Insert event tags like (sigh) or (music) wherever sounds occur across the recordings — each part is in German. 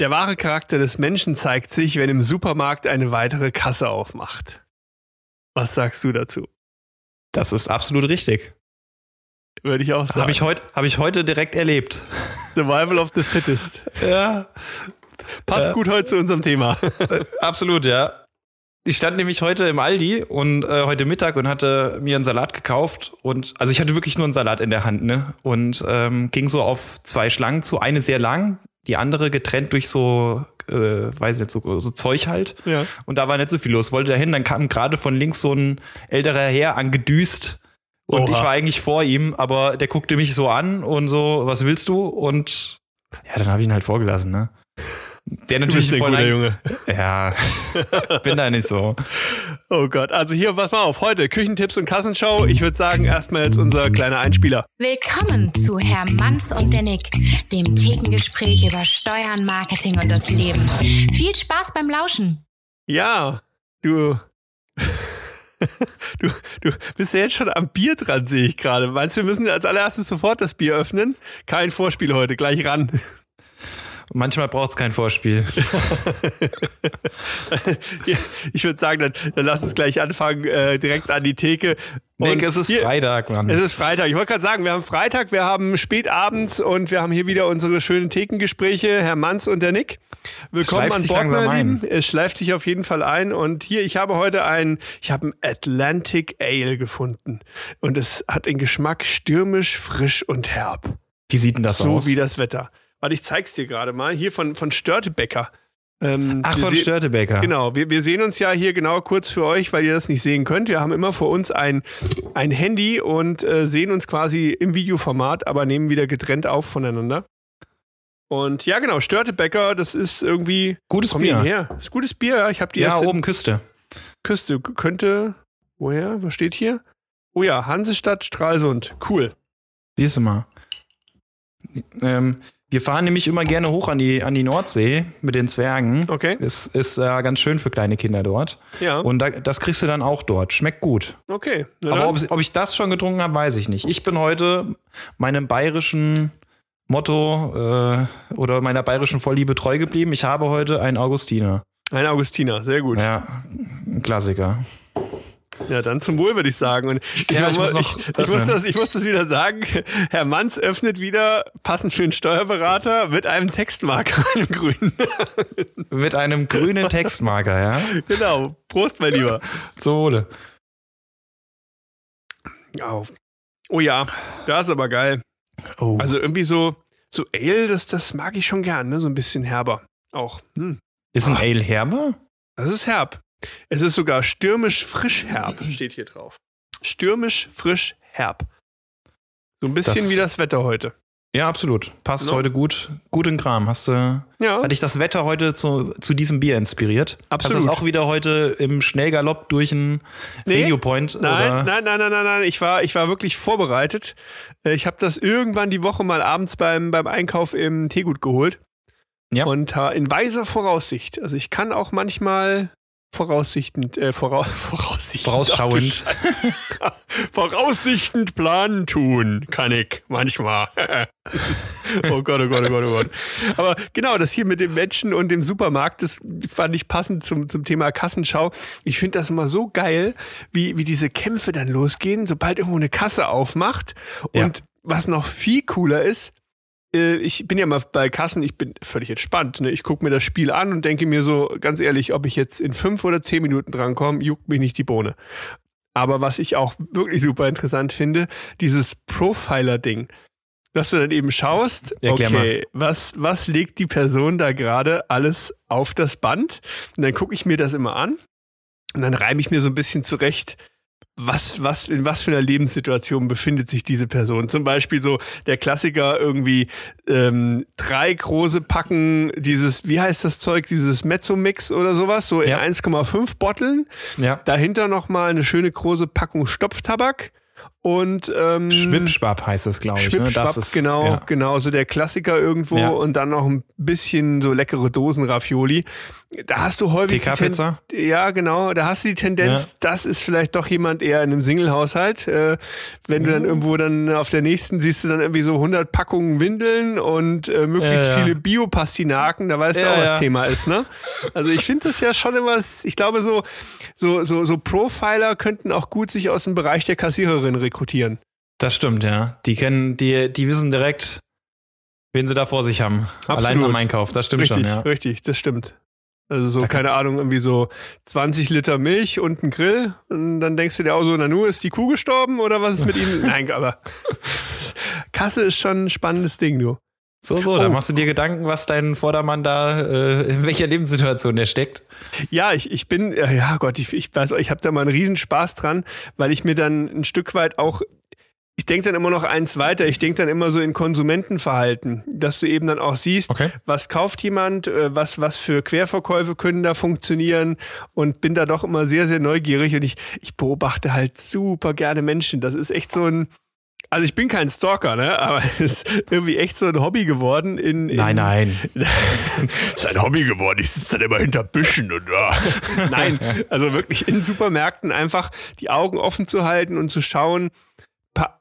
Der wahre Charakter des Menschen zeigt sich, wenn im Supermarkt eine weitere Kasse aufmacht. Was sagst du dazu? Das ist absolut richtig. Würde ich auch sagen. Habe ich, heut, hab ich heute direkt erlebt. Survival of the Fittest. Ja. Passt Ja. gut heute zu unserem Thema. Absolut, ja. Ich stand nämlich heute im Aldi und äh, heute Mittag und hatte mir einen Salat gekauft und also ich hatte wirklich nur einen Salat in der Hand, ne? Und ähm, ging so auf zwei Schlangen zu, eine sehr lang, die andere getrennt durch so, äh, weiß ich nicht, so, so Zeug halt. Ja. Und da war nicht so viel los. Wollte dahin, dann kam gerade von links so ein älterer Herr angedüst. Und Oha. ich war eigentlich vor ihm, aber der guckte mich so an und so, was willst du? Und ja, dann habe ich ihn halt vorgelassen, ne? Der Du natürlich bist ein guter Junge. (laughs) Ja, (laughs) bin da nicht so. Oh Gott. Also hier, pass mal auf. Heute Küchentipps und Kassenshow. Ich würde sagen, erstmal jetzt unser kleiner Einspieler. Willkommen zu Herr Manns und der Nick, dem Thekengespräch über Steuern, Marketing und das Leben. Viel Spaß beim Lauschen. Ja, du. (laughs) Du, du bist ja jetzt schon am Bier dran, sehe ich gerade. Meinst du, wir müssen als allererstes sofort das Bier öffnen? Kein Vorspiel heute, gleich ran. Manchmal braucht es kein Vorspiel. (laughs) Ich würde sagen, dann, dann lass uns gleich anfangen, äh, direkt an die Theke. Nick, es ist hier- Freitag, Mann. Es ist Freitag. Ich wollte gerade sagen, wir haben Freitag, wir haben spätabends und wir haben hier wieder unsere schönen Thekengespräche, Herr Manns und der Nick. Willkommen an Bord, meine ein. Lieben. Es schleift sich auf jeden Fall ein. Und hier, ich habe heute ein, ich habe ein Atlantic Ale gefunden. Und es hat den Geschmack stürmisch, frisch und herb. Wie sieht denn das so aus? wie das Wetter. Warte, ich zeig's dir gerade mal. Hier von, von Störtebecker. Ähm, Ach, von Störtebecker. Genau, wir, wir sehen uns ja hier genau kurz für euch, weil ihr das nicht sehen könnt. Wir haben immer vor uns ein, ein Handy und äh, sehen uns quasi im Videoformat, aber nehmen wieder getrennt auf voneinander. Und ja, genau, Störtebecker, das ist irgendwie. Gutes Bier. her. Das ist gutes Bier, ja. Ich habe die Ja, erste oben Küste. Küste. Könnte. Woher? Was steht hier? Oh ja, Hansestadt Stralsund. Cool. Siehst du mal. Ähm, wir fahren nämlich immer gerne hoch an die, an die Nordsee mit den Zwergen. Okay. Es ist äh, ganz schön für kleine Kinder dort. Ja. Und da, das kriegst du dann auch dort. Schmeckt gut. okay. Na Aber ob, ob ich das schon getrunken habe, weiß ich nicht. Ich bin heute meinem bayerischen Motto äh, oder meiner bayerischen Vorliebe treu geblieben. Ich habe heute einen Augustiner. ein Augustiner, sehr gut. Ja. Ja, ein Klassiker. Dann zum Wohl würde ich sagen. Und ich, Ja, ich muss, noch ich, ich, muss das, ich muss das wieder sagen. Herr Manns öffnet wieder, passend für den Steuerberater, mit einem Textmarker, (laughs) einem grünen. Mit einem grünen Textmarker, ja. genau. Prost, mein Lieber. Zum Wohle. Oh. oh ja, das ist aber geil. Oh. Also irgendwie so, so Ale, das, das mag ich schon gern, ne? So ein bisschen herber. Auch. Hm. ist ein Ale herber? Das ist herb. Es ist sogar stürmisch frisch herb, (laughs) steht hier drauf. Stürmisch frisch herb. So ein bisschen Das- wie das Wetter heute. Ja, absolut. Passt No. heute gut. Gut in Kram. Hast du, Ja, hat dich das Wetter heute zu, zu diesem Bier inspiriert? Absolut. Hast du das auch wieder heute im Schnellgalopp durch einen Nee. Radiopoint? Nein, oder? nein, nein, nein, nein, nein. Ich war, ich war wirklich vorbereitet. Äh, Ich habe das irgendwann die Woche mal abends beim, beim Einkauf im Teegut geholt. Ja. Und in weiser Voraussicht. Also ich kann auch manchmal voraussichtend, äh, vora, (laughs) voraussichtend. Vorausschauend. (laughs) Voraussichtend planen tun kann ich manchmal. (laughs) oh Gott, oh Gott, oh Gott, oh Gott. Aber genau, das hier mit dem Menschen und dem Supermarkt, das fand ich passend zum, zum Thema Kassenschau. Ich finde das immer so geil, wie, wie diese Kämpfe dann losgehen, sobald irgendwo eine Kasse aufmacht. Und was noch viel cooler ist, äh, ich bin ja mal bei Kassen, ich bin völlig entspannt. Ne? Ich gucke mir das Spiel an und denke mir so, ganz ehrlich, ob ich jetzt in fünf oder zehn Minuten drankomme, juckt mich nicht die Bohne. Aber was ich auch wirklich super interessant finde, dieses Profiler-Ding. Dass du dann eben schaust, Erklär okay, was, was legt die Person da gerade alles auf das Band? Und dann gucke ich mir das immer an und dann reime ich mir so ein bisschen zurecht, was, was, in was für einer Lebenssituation befindet sich diese Person? Zum Beispiel so der Klassiker irgendwie ähm, drei große Packen dieses, wie heißt das Zeug, dieses Mezzo-Mix oder sowas, so Ja. in 1,5 Botteln. Ja. Dahinter nochmal eine schöne große Packung Stopftabak und ähm, Schwipschwapp heißt es, glaube ich. Ne? Das ist genau, ja. genau, so der Klassiker irgendwo ja. und dann noch ein bisschen so leckere Dosen-Ravioli. Da hast du häufig. TK-Pizza? Ja, genau. Da hast du die Tendenz, ja. das ist vielleicht doch jemand eher in einem Single-Haushalt. Äh, wenn du dann mhm. irgendwo dann auf der nächsten siehst du dann irgendwie so 100 Packungen Windeln und äh, möglichst viele Biopastinaken, da weißt du auch, was Thema ist, ne? Also ich finde das ja schon immer, ich glaube so, so, so, so Profiler könnten auch gut sich aus dem Bereich der Kassiererin rekrutieren. Das stimmt, ja. Die kennen, die, die wissen direkt, wen sie da vor sich haben. Absolut. Allein beim Einkauf, das stimmt richtig, schon, ja. Richtig, das stimmt. Also so, da keine Ahnung, irgendwie so 20 Liter Milch und ein Grill. Und dann denkst du dir auch so, na nu, ist die Kuh gestorben oder was ist mit ihm? (laughs) Nein, aber (laughs) Kasse ist schon ein spannennicht Ding, du. So, so, oh. da machst du dir Gedanken, was dein Vordermann da, äh, in welcher Lebenssituation der steckt. Ja, ich, ich bin, ja Gott, ich, ich weiß, ich habe da mal einen Riesenspaß dran, weil ich mir dann ein Stück weit auch ich denke dann immer noch eins weiter. Ich denke dann immer so in Konsumentenverhalten, dass du eben dann auch siehst, okay. was kauft jemand, äh, was, was für Querverkäufe können da funktionieren und bin da doch immer sehr, sehr neugierig und ich, ich beobachte halt super gerne Menschen. Das ist echt so ein, also ich bin kein Stalker, ne? Aber (laughs) es ist irgendwie echt so ein Hobby geworden. In, in nein, nein. (laughs) es ist ein Hobby geworden. Ich sitze dann immer hinter Büschen und ja. (laughs) nein, also wirklich in Supermärkten einfach die Augen offen zu halten und zu schauen.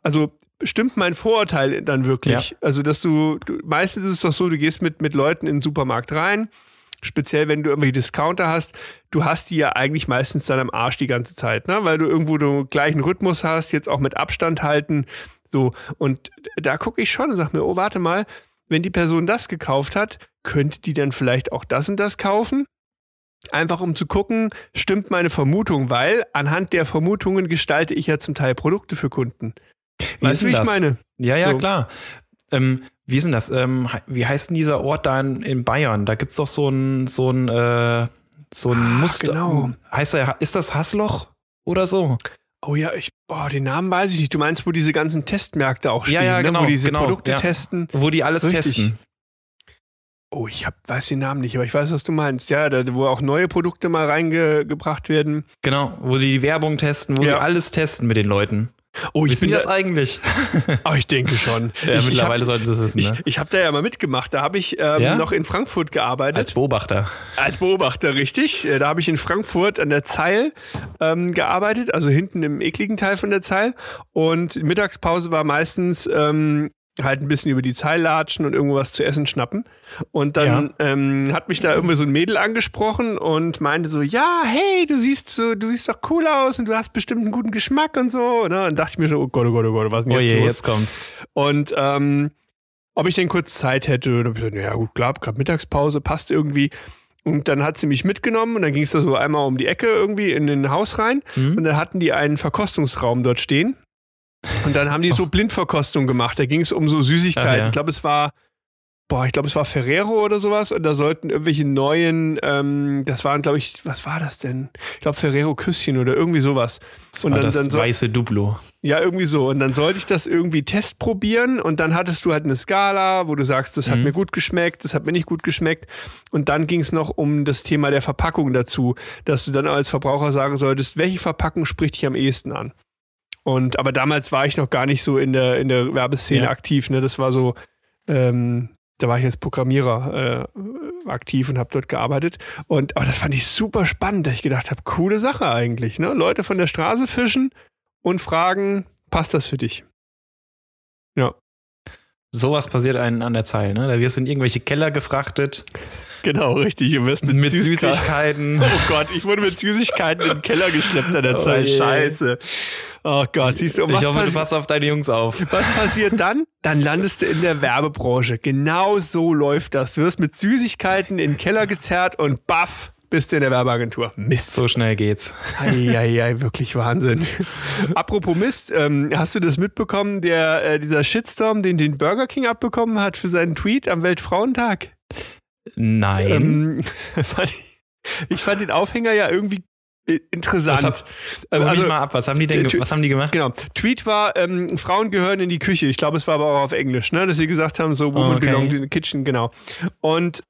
Also stimmt mein Vorurteil dann wirklich? Ja. Also dass du, du meistens ist es doch so, du gehst mit mit Leuten in den Supermarkt rein speziell wenn du irgendwelche Discounter hast, du hast die ja eigentlich meistens dann am Arsch die ganze Zeit, ne? weil du irgendwo den gleichen Rhythmus hast, jetzt auch mit Abstand halten. So, und da gucke ich schon und sage mir, oh, warte mal, wenn die Person das gekauft hat, könnte die dann vielleicht auch das und das kaufen? Einfach um zu gucken, stimmt meine Vermutung, weil anhand der Vermutungen gestalte ich ja zum Teil Produkte für Kunden. Weißt du, wie ich meine? Ja, ja, so. klar. Ähm, wie ist denn das? Ähm, wie heißt denn dieser Ort da in, in Bayern? Da gibt es doch so ein, so ein, äh, so ein ah, Muster. Genau. Heißt er, ist das Hassloch oder so? Oh ja, ich, boah, den Namen weiß ich nicht. Du meinst, wo diese ganzen Testmärkte auch stehen, ja, ja, genau, ne? wo diese genau, Produkte ja. testen. Wo die alles Richtig. testen. Oh, ich hab, weiß den Namen nicht, aber ich weiß, was du meinst. Ja, da, wo auch neue Produkte mal reingebracht werden. Genau, wo die die Werbung testen, wo ja. sie alles testen mit den Leuten. Oh, ich Wissen bin das eigentlich? (laughs) Oh, ich denke schon. (laughs) ja, ich, mittlerweile sollten sie es wissen. Ich, ne? ich habe da ja mal mitgemacht. Da habe ich ähm, ja? noch in Frankfurt gearbeitet. Als Beobachter. Als Beobachter, richtig. Äh, da habe ich in Frankfurt an der Zeil ähm, gearbeitet, also hinten im ekligen Teil von der Zeil. Und Mittagspause war meistens ähm, halt ein bisschen über die Zeil latschen und irgendwo was zu essen schnappen. Und dann ja. ähm, hat mich da irgendwie so ein Mädel angesprochen und meinte so, ja, hey, du siehst so, du siehst doch cool aus und du hast bestimmt einen guten Geschmack und so. Ne? Und dachte ich mir schon, oh Gott, oh Gott, oh Gott, was denn oh jetzt je, los? jetzt kommt's. Und ähm, ob ich denn kurz Zeit hätte, und dann hab ich gesagt, ja gut, klar, gerade Mittagspause, passt irgendwie. Und dann hat sie mich mitgenommen und dann ging es da so einmal um die Ecke irgendwie in den Haus rein mhm. und dann hatten die einen Verkostungsraum dort stehen und dann haben die so Blindverkostung gemacht. Da ging es um so Süßigkeiten. Ach, ja. Ich glaube, es war, boah, ich glaube, es war Ferrero oder sowas. Und da sollten irgendwelche neuen, ähm, das waren, glaube ich, was war das denn? Ich glaube, Ferrero Küsschen oder irgendwie sowas. Das und dann, das dann so, weiße Duplo. Ja, irgendwie so. Und dann sollte ich das irgendwie testprobieren. Und dann hattest du halt eine Skala, wo du sagst, das hat mhm. mir gut geschmeckt, das hat mir nicht gut geschmeckt. Und dann ging es noch um das Thema der Verpackung dazu, dass du dann als Verbraucher sagen solltest, welche Verpackung spricht dich am ehesten an? Und aber damals war ich noch gar nicht so in der in der Werbeszene ja. aktiv. Ne, das war so, ähm, da war ich als Programmierer äh, aktiv und habe dort gearbeitet. Und aber das fand ich super spannend, dass ich gedacht habe, coole Sache eigentlich. Ne, Leute von der Straße fischen und fragen, passt das für dich? Ja. Sowas passiert einen an der Zeile, ne? Da wirst du in irgendwelche Keller gefrachtet. Genau, richtig. Du wirst mit, mit Süßigkeiten. (laughs) Oh Gott, ich wurde mit Süßigkeiten in den Keller geschleppt an der Zeit. Oh Scheiße. Oh Gott, siehst du, um Ich hoffe, du passt auf deine Jungs auf. Was passiert dann? Dann landest du in der Werbebranche. Genau so läuft das. Du wirst mit Süßigkeiten in den Keller gezerrt und baff, bist du in der Werbeagentur. Mist. So schnell geht's. Eieiei, wirklich Wahnsinn. Apropos Mist, ähm, hast du das mitbekommen, der, äh, dieser Shitstorm, den den Burger King abbekommen hat für seinen Tweet am Weltfrauentag? Nein. Ähm, (laughs) ich fand den Aufhänger ja irgendwie interessant. Was, also, mich mal ab, was haben die denn was haben die gemacht? Genau. Tweet war, ähm, Frauen gehören in die Küche. Ich glaube, es war aber auch auf Englisch, ne? Dass sie gesagt haben, so Women oh, okay. belong in the kitchen, genau. Und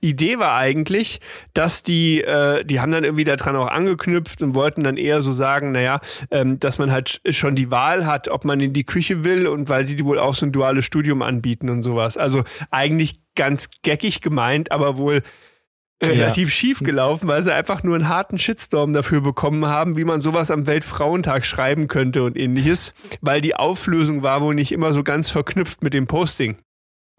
Idee war eigentlich, dass die, äh, die haben dann irgendwie daran auch angeknüpft und wollten dann eher so sagen, naja, ähm, dass man halt schon die Wahl hat, ob man in die Küche will und weil sie die wohl auch so ein duales Studium anbieten und sowas. Also eigentlich ganz geckig gemeint, aber wohl relativ ja. schief gelaufen, weil sie einfach nur einen harten Shitstorm dafür bekommen haben, wie man sowas am Weltfrauentag schreiben könnte und ähnliches, weil die Auflösung war wohl nicht immer so ganz verknüpft mit dem Posting.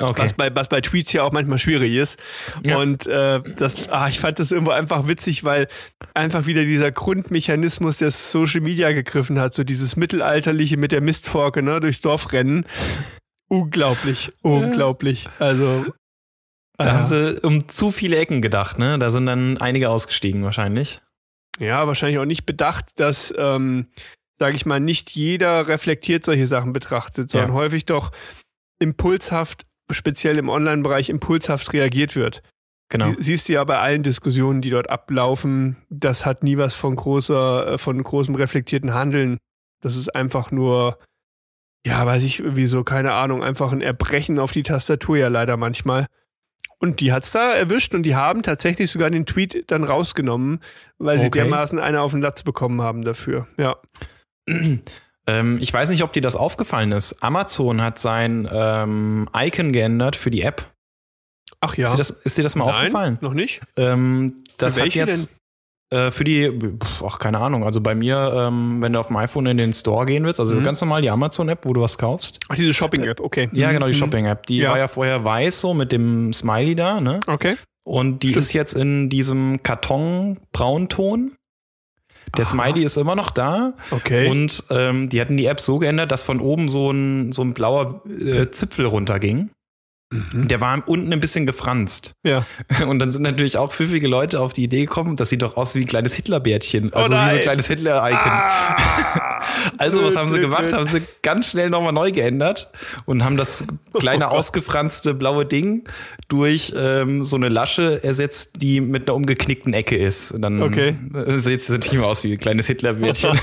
Okay. Was, bei, was bei Tweets ja auch manchmal schwierig ist. Ja. Und äh, das, ah, ich fand das irgendwo einfach witzig, weil einfach wieder dieser Grundmechanismus der Social Media gegriffen hat, so dieses mittelalterliche mit der Mistforke ne, durchs Dorf rennen. unglaublich, (laughs) unglaublich. Also da haben sie um zu viele Ecken gedacht, ne? Da sind dann einige ausgestiegen wahrscheinlich. Ja, wahrscheinlich auch nicht bedacht, dass, ähm, sage ich mal, nicht jeder reflektiert solche Sachen betrachtet, sondern ja. häufig doch impulshaft, speziell im Online-Bereich, impulshaft reagiert wird. Genau. siehst du ja bei allen Diskussionen, die dort ablaufen, das hat nie was von großer, äh, von großem reflektierten Handeln. Das ist einfach nur, ja, weiß ich, wieso, keine Ahnung, einfach ein Erbrechen auf die Tastatur ja leider manchmal. Und die hat's da erwischt und die haben tatsächlich sogar den Tweet dann rausgenommen, weil sie okay. dermaßen eine auf den Latz bekommen haben dafür. Ja. (clears throat) Ähm, ich weiß nicht, ob dir das aufgefallen ist. Amazon hat sein ähm, Icon geändert für die App. Ach ja. Ist dir das, ist dir das mal Nein, aufgefallen? Noch nicht. Ähm, das hat jetzt. Äh, für die, ach, keine Ahnung, also bei mir, ähm, wenn du auf dem iPhone in den Store gehen willst, also mhm. ganz normal die Amazon-App, wo du was kaufst. Ach, diese Shopping-App, okay. Ja, genau, die mhm. Shopping-App. Die ja. war ja vorher weiß, so mit dem Smiley da, ne? Okay. Und die Stimmt. ist jetzt in diesem Karton-Braunton. Der Aha. Smiley ist immer noch da. Okay. Und ähm, die hatten die App so geändert, dass von oben so ein, so ein blauer äh, Zipfel runterging. Mhm. Der war unten ein bisschen gefranst. Ja. (laughs) Und dann sind natürlich auch pfiffige Leute auf die Idee gekommen, das sieht doch aus wie ein kleines Hitlerbärtchen. Also oh wie so ein kleines Hitler-Icon. Ah. (laughs) also, was haben sie gemacht? Haben sie ganz schnell nochmal neu geändert und haben das kleine (laughs) oh ausgefranste blaue Ding durch ähm, so eine Lasche ersetzt, die mit einer umgeknickten Ecke ist. Und dann okay. sieht es natürlich immer aus wie ein kleines Hitlerbärtchen.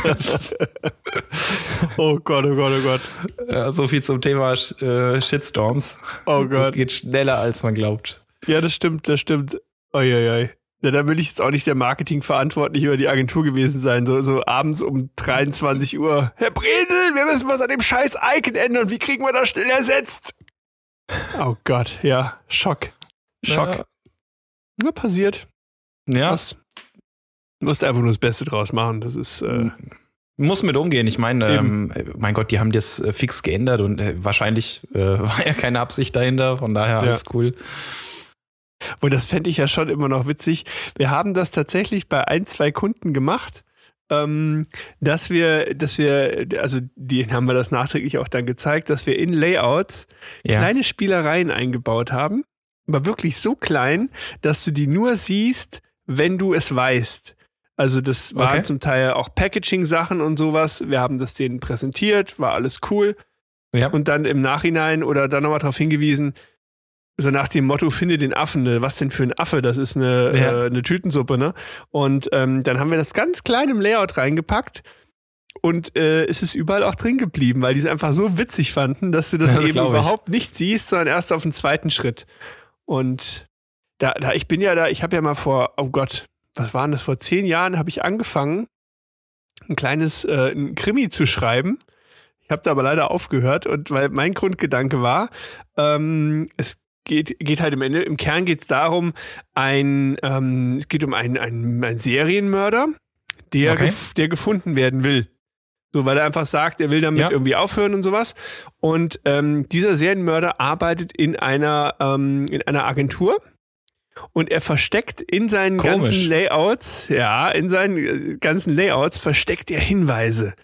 oh Gott, oh Gott, oh Gott. Ja, so viel zum Thema äh, Shitstorms. Oh Gott. Es geht schneller, als man glaubt. Ja, das stimmt, das stimmt. Uiuiui. Ja, da will ich jetzt auch nicht der Marketingverantwortliche über die Agentur gewesen sein. So, so abends um 23 Uhr. Herr Bredel, wir müssen was an dem scheiß Icon ändern. Wie kriegen wir das schnell ersetzt? Oh Gott, ja. Schock. Schock. Ja. ja passiert. Ja. Das musst einfach nur das Beste draus machen. Das ist. Äh, muss mit umgehen. Ich meine, ähm, mein Gott, die haben das äh, fix geändert und äh, wahrscheinlich äh, (laughs) war ja keine Absicht dahinter. Von daher alles ja. cool. Und das fände ich ja schon immer noch witzig. Wir haben das tatsächlich bei ein, zwei Kunden gemacht, ähm, dass wir, dass wir, also denen haben wir das nachträglich auch dann gezeigt, dass wir in Layouts ja. kleine Spielereien eingebaut haben. Aber wirklich so klein, dass du die nur siehst, wenn du es weißt. Also das waren okay. zum Teil auch Packaging-Sachen und sowas. Wir haben das denen präsentiert, war alles cool. Ja. Und dann im Nachhinein oder dann nochmal darauf hingewiesen, so nach dem Motto, finde den Affen, ne? was denn für ein Affe, das ist eine, ja. äh, eine Tütensuppe, ne? Und ähm, dann haben wir das ganz klein im Layout reingepackt und äh, es ist überall auch drin geblieben, weil die es einfach so witzig fanden, dass du das, (laughs) das eben überhaupt nicht siehst, sondern erst auf den zweiten Schritt. Und da, da ich bin ja da, ich habe ja mal vor, oh Gott, was waren das, vor zehn Jahren habe ich angefangen, ein kleines äh, ein Krimi zu schreiben. Ich habe da aber leider aufgehört und weil mein Grundgedanke war, ähm, es geht, geht halt im Ende, im Kern geht es darum, ein, ähm, es geht um einen, einen, einen Serienmörder, der, okay. gef der gefunden werden will. So, weil er einfach sagt, er will damit ja. irgendwie aufhören und sowas. Und ähm, dieser Serienmörder arbeitet in einer, ähm, in einer Agentur und er versteckt in seinen Komisch. ganzen Layouts, ja, in seinen äh, ganzen Layouts versteckt er Hinweise.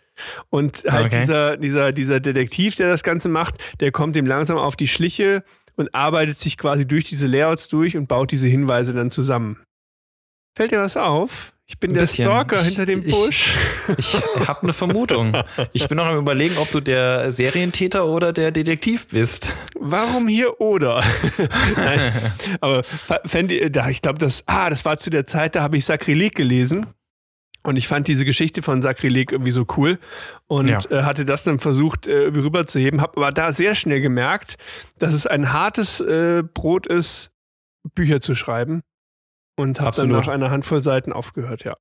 Und halt okay. dieser, dieser, dieser Detektiv, der das Ganze macht, der kommt ihm langsam auf die Schliche und arbeitet sich quasi durch diese Layouts durch und baut diese Hinweise dann zusammen. Fällt dir was auf? Ich bin der bisschen. Stalker ich, hinter dem Busch. (laughs) Ich, ich habe eine Vermutung. Ich bin noch am überlegen, ob du der Serientäter oder der Detektiv bist. Warum hier oder? (laughs) Nein, aber fände ich glaube, das, ah, das war zu der Zeit, da habe ich Sakrileg gelesen. Und ich fand diese Geschichte von Sakrileg irgendwie so cool und ja. äh, hatte das dann versucht, äh, rüberzuheben, habe aber da sehr schnell gemerkt, dass es ein hartes äh, Brot ist, Bücher zu schreiben und habe dann nach einer Handvoll Seiten aufgehört, ja.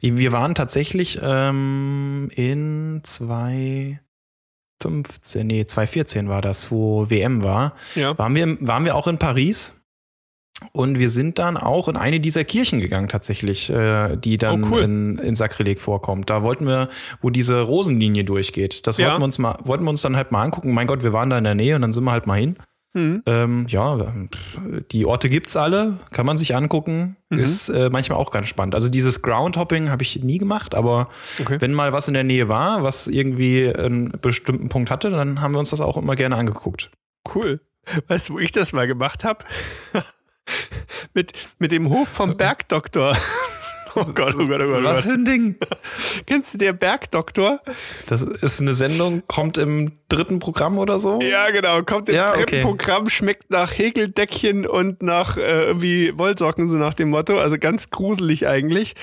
Wir waren tatsächlich ähm, in 2015, nee, 2014 war das, wo WM war. Ja. Waren wir, waren wir auch in Paris und wir sind dann auch in eine dieser Kirchen gegangen tatsächlich, äh, die dann Oh, cool. in, in Sakrileg vorkommt. Da wollten wir, wo diese Rosenlinie durchgeht. Das Ja. wollten wir uns mal, wollten wir uns dann halt mal angucken. Mein Gott, wir waren da in der Nähe und dann sind wir halt mal hin. Mhm. Ähm, ja, die Orte gibt's alle, kann man sich angucken. Mhm. Ist äh, manchmal auch ganz spannend. Also dieses Groundhopping habe ich nie gemacht, aber Okay. wenn mal was in der Nähe war, was irgendwie einen bestimmten Punkt hatte, dann haben wir uns das auch immer gerne angeguckt. Cool. Weißt du, wo ich das mal gemacht habe? (laughs) mit, mit dem Hof vom (laughs) Bergdoktor. Oh Gott, oh Gott, oh Gott. Oh Gott. für ein Ding? (laughs) Kennst du der Bergdoktor? Das ist eine Sendung, kommt im dritten Programm oder so? Ja, genau. Kommt im Ja, dritten okay. Programm, schmeckt nach Häkeldeckchen und nach äh, irgendwie Wollsocken, so nach dem Motto. Also ganz gruselig eigentlich.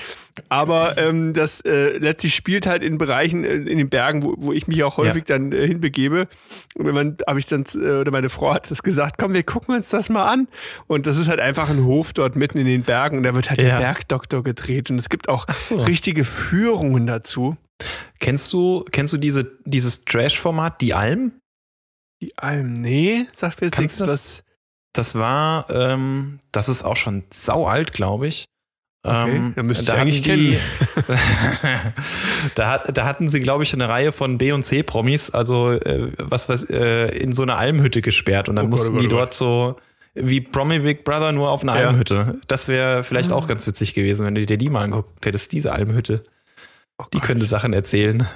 Aber ähm, das äh, letztlich spielt halt in Bereichen äh, in den Bergen, wo, wo ich mich auch häufig dann äh, hinbegebe. Und wenn habe ich dann, äh, oder meine Frau hat das gesagt, komm, wir gucken uns das mal an. Und das ist halt einfach ein Hof dort mitten in den Bergen und da wird halt Ja. der Bergdoktor gedreht. Und es gibt auch so. richtige Führungen dazu. Kennst du, kennst du diese, dieses Trash-Format, Die Alm? Die Alm, nee, sagt mir jetzt Kannst nichts du das-. Das war, ähm, das ist auch schon sau alt, glaube ich. Okay, Ähm, dann müsste ich hatten eigentlich die- (laughs) da, da hatten sie, glaube ich, eine Reihe von B und C Promis, also äh, was was äh, in so eine Almhütte gesperrt und dann Oh Gott, mussten oh Gott, die oh Gott. dort so wie Promi Big Brother nur auf einer Ja. Almhütte. Das wäre vielleicht Ah. auch ganz witzig gewesen, wenn du dir die mal angeguckt hättest, diese Almhütte. Oh Die könnte Sachen erzählen.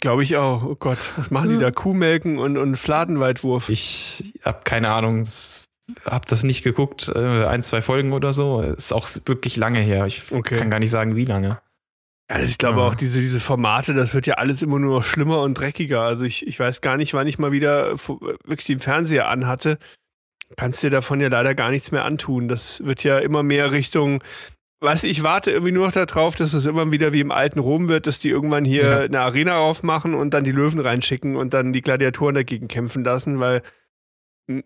Glaube ich auch. Oh Gott, was machen die da? Kuhmelken und, und Fladenweitwurf. Ich habe keine Ahnung, s- hab das nicht geguckt, äh, ein, zwei Folgen oder so. Ist auch wirklich lange her. Ich Okay. kann gar nicht sagen, wie lange. Also ich glaube Ja. auch, diese, diese Formate, das wird ja alles immer nur noch schlimmer und dreckiger. Also ich, ich weiß gar nicht, wann ich mal wieder fu- wirklich den Fernseher anhatte. Kannst dir davon ja leider gar nichts mehr antun. Das wird ja immer mehr Richtung. Du, ich warte irgendwie nur noch darauf, dass es immer wieder wie im alten Rom wird, dass die irgendwann hier Ja. eine Arena aufmachen und dann die Löwen reinschicken und dann die Gladiatoren dagegen kämpfen lassen, weil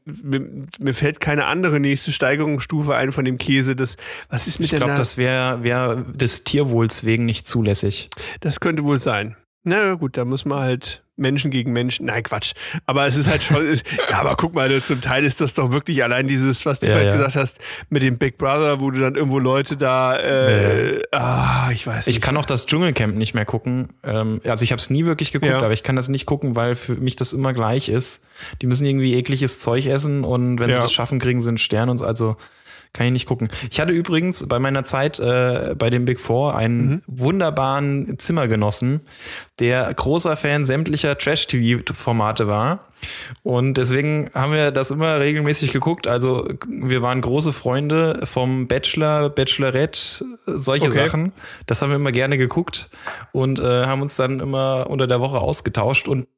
mir, fällt keine andere nächste Steigerungsstufe ein von dem Käse. Das, was ist mit Ich glaube, das wäre wär des Tierwohls wegen nicht zulässig. Das könnte wohl sein. Na ja, gut, da muss man halt Menschen gegen Menschen. Nein, Quatsch. Aber es ist halt schon. (laughs) ja, aber guck mal, zum Teil ist das doch wirklich allein dieses, was du Ja, gerade ja. gesagt hast, mit dem Big Brother, wo du dann irgendwo Leute da. Äh, ah, ich weiß Ich nicht. kann auch das Dschungelcamp nicht mehr gucken. Ähm, also ich habe es nie wirklich geguckt, Ja. aber ich kann das nicht gucken, weil für mich das immer gleich ist. Die müssen irgendwie ekliges Zeug essen und wenn sie Ja. das schaffen, kriegen sie einen Stern und so. Also kann ich nicht gucken. Ich hatte übrigens bei meiner Zeit äh, bei dem Big Four einen Mhm. wunderbaren Zimmergenossen, der großer Fan sämtlicher Trash-TV-Formate war. Und deswegen haben wir das immer regelmäßig geguckt. Also wir waren große Freunde vom Bachelor, Bachelorette, solche Okay. Sachen. Das haben wir immer gerne geguckt und äh, haben uns dann immer unter der Woche ausgetauscht. Und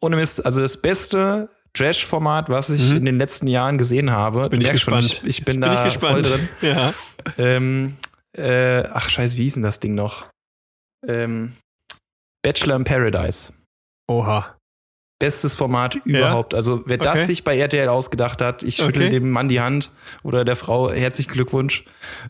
ohne Mist, also das beste Trash-Format, was ich Mhm. in den letzten Jahren gesehen habe. bin ich Merkst schon, gespannt. Ich, ich bin Jetzt da bin ich gespannt. voll drin. (laughs) Ja. Ähm, äh, ach scheiße, wie hieß denn das Ding noch? Ähm, Bachelor in Paradise. Oha. Bestes Format überhaupt. Also wer das Okay. sich bei RTL ausgedacht hat, ich schüttel Okay. dem Mann die Hand oder der Frau herzlichen Glückwunsch.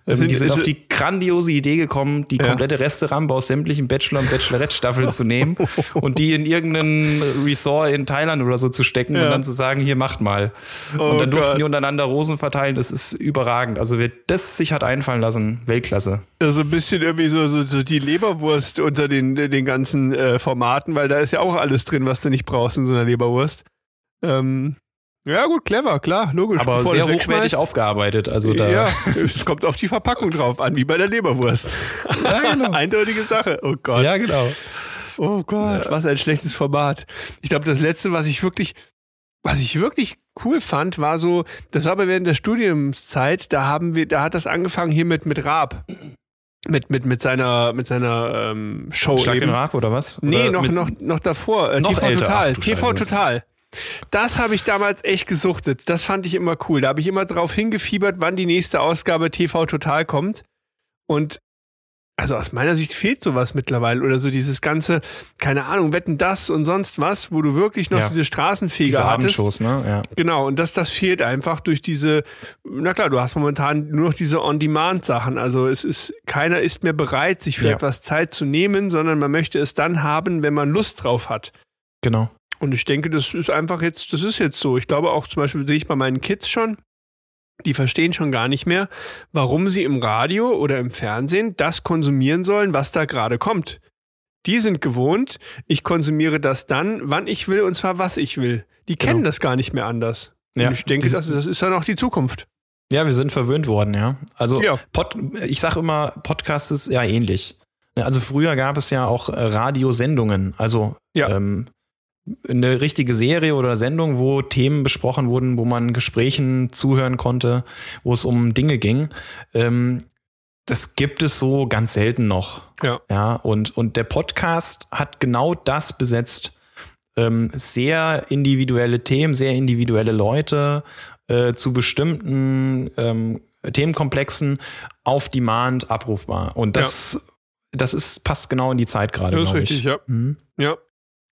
Ähm, Sind- die sind auf die grandiose Idee gekommen, die Ja. komplette Resterampe aus sämtlichen Bachelor- und Bachelorette-Staffeln zu nehmen (laughs) und die in irgendeinen Resort in Thailand oder so zu stecken Ja. und dann zu sagen, hier macht mal. Oh und dann durften Gott. die untereinander Rosen verteilen. Das ist überragend. Also wer das sich hat einfallen lassen, Weltklasse. Also ein bisschen irgendwie so, so, so die Leberwurst unter den, den ganzen äh, Formaten, weil da ist ja auch alles drin, was du nicht brauchst in so einer Leberwurst. Ähm, ja, gut, clever, klar, logisch. Aber Bevor sehr hochwertig aufgearbeitet. Also da Ja, es kommt auf die Verpackung drauf an, wie bei der Leberwurst. (laughs) Eindeutige Sache. Oh Gott. Ja, genau. Oh Gott, was ein schlechtes Format. Ich glaube, das letzte, was ich wirklich, was ich wirklich cool fand, war so, das war aber während der Studiumszeit, da haben wir, da hat das angefangen hier mit, mit Raab. Mit, mit, mit seiner, mit seiner ähm, Show Schlag eben. den Rab oder was? Nee, oder noch, mit- noch, noch davor. Äh, Noch TV älter. Total. Ach, TV Scheiße. Total. Das habe ich damals echt gesuchtet. Das fand ich immer cool. Da habe ich immer drauf hingefiebert, wann die nächste Ausgabe TV Total kommt. Und also aus meiner Sicht fehlt sowas mittlerweile oder so dieses ganze, keine Ahnung, wetten das und sonst was, wo du wirklich noch Ja. diese Straßenfeger Diese hattest. Abendshows, ne? Ja. Genau, und das, das fehlt einfach durch diese, na klar, du hast momentan nur noch diese On-Demand-Sachen. Also es ist, keiner ist mehr bereit, sich für Ja. etwas Zeit zu nehmen, sondern man möchte es dann haben, wenn man Lust drauf hat. Genau. Und ich denke, das ist einfach jetzt, das ist jetzt so. Ich glaube auch zum Beispiel sehe ich bei meinen Kids schon, die verstehen schon gar nicht mehr, warum sie im Radio oder im Fernsehen das konsumieren sollen, was da gerade kommt. Die sind gewohnt, ich konsumiere das dann, wann ich will und zwar was ich will. Die kennen Genau. das gar nicht mehr anders. Ja. Und ich denke, das, das ist dann auch die Zukunft. Ja, wir sind verwöhnt worden, ja. Also Ja. Pod, ich sage immer, Podcast ist ja ähnlich. Ne, Also früher gab es ja auch äh, Radiosendungen, also Ja. ähm, eine richtige Serie oder Sendung, wo Themen besprochen wurden, wo man Gesprächen zuhören konnte, wo es um Dinge ging. Ähm, das gibt es so ganz selten noch. Ja. Ja, und, und der Podcast hat genau das besetzt. Ähm, sehr individuelle Themen, sehr individuelle Leute äh, zu bestimmten ähm, Themenkomplexen auf Demand abrufbar. Und das, das ist, passt genau in die Zeit gerade. Das ist richtig, ich. ja. Mhm. Ja.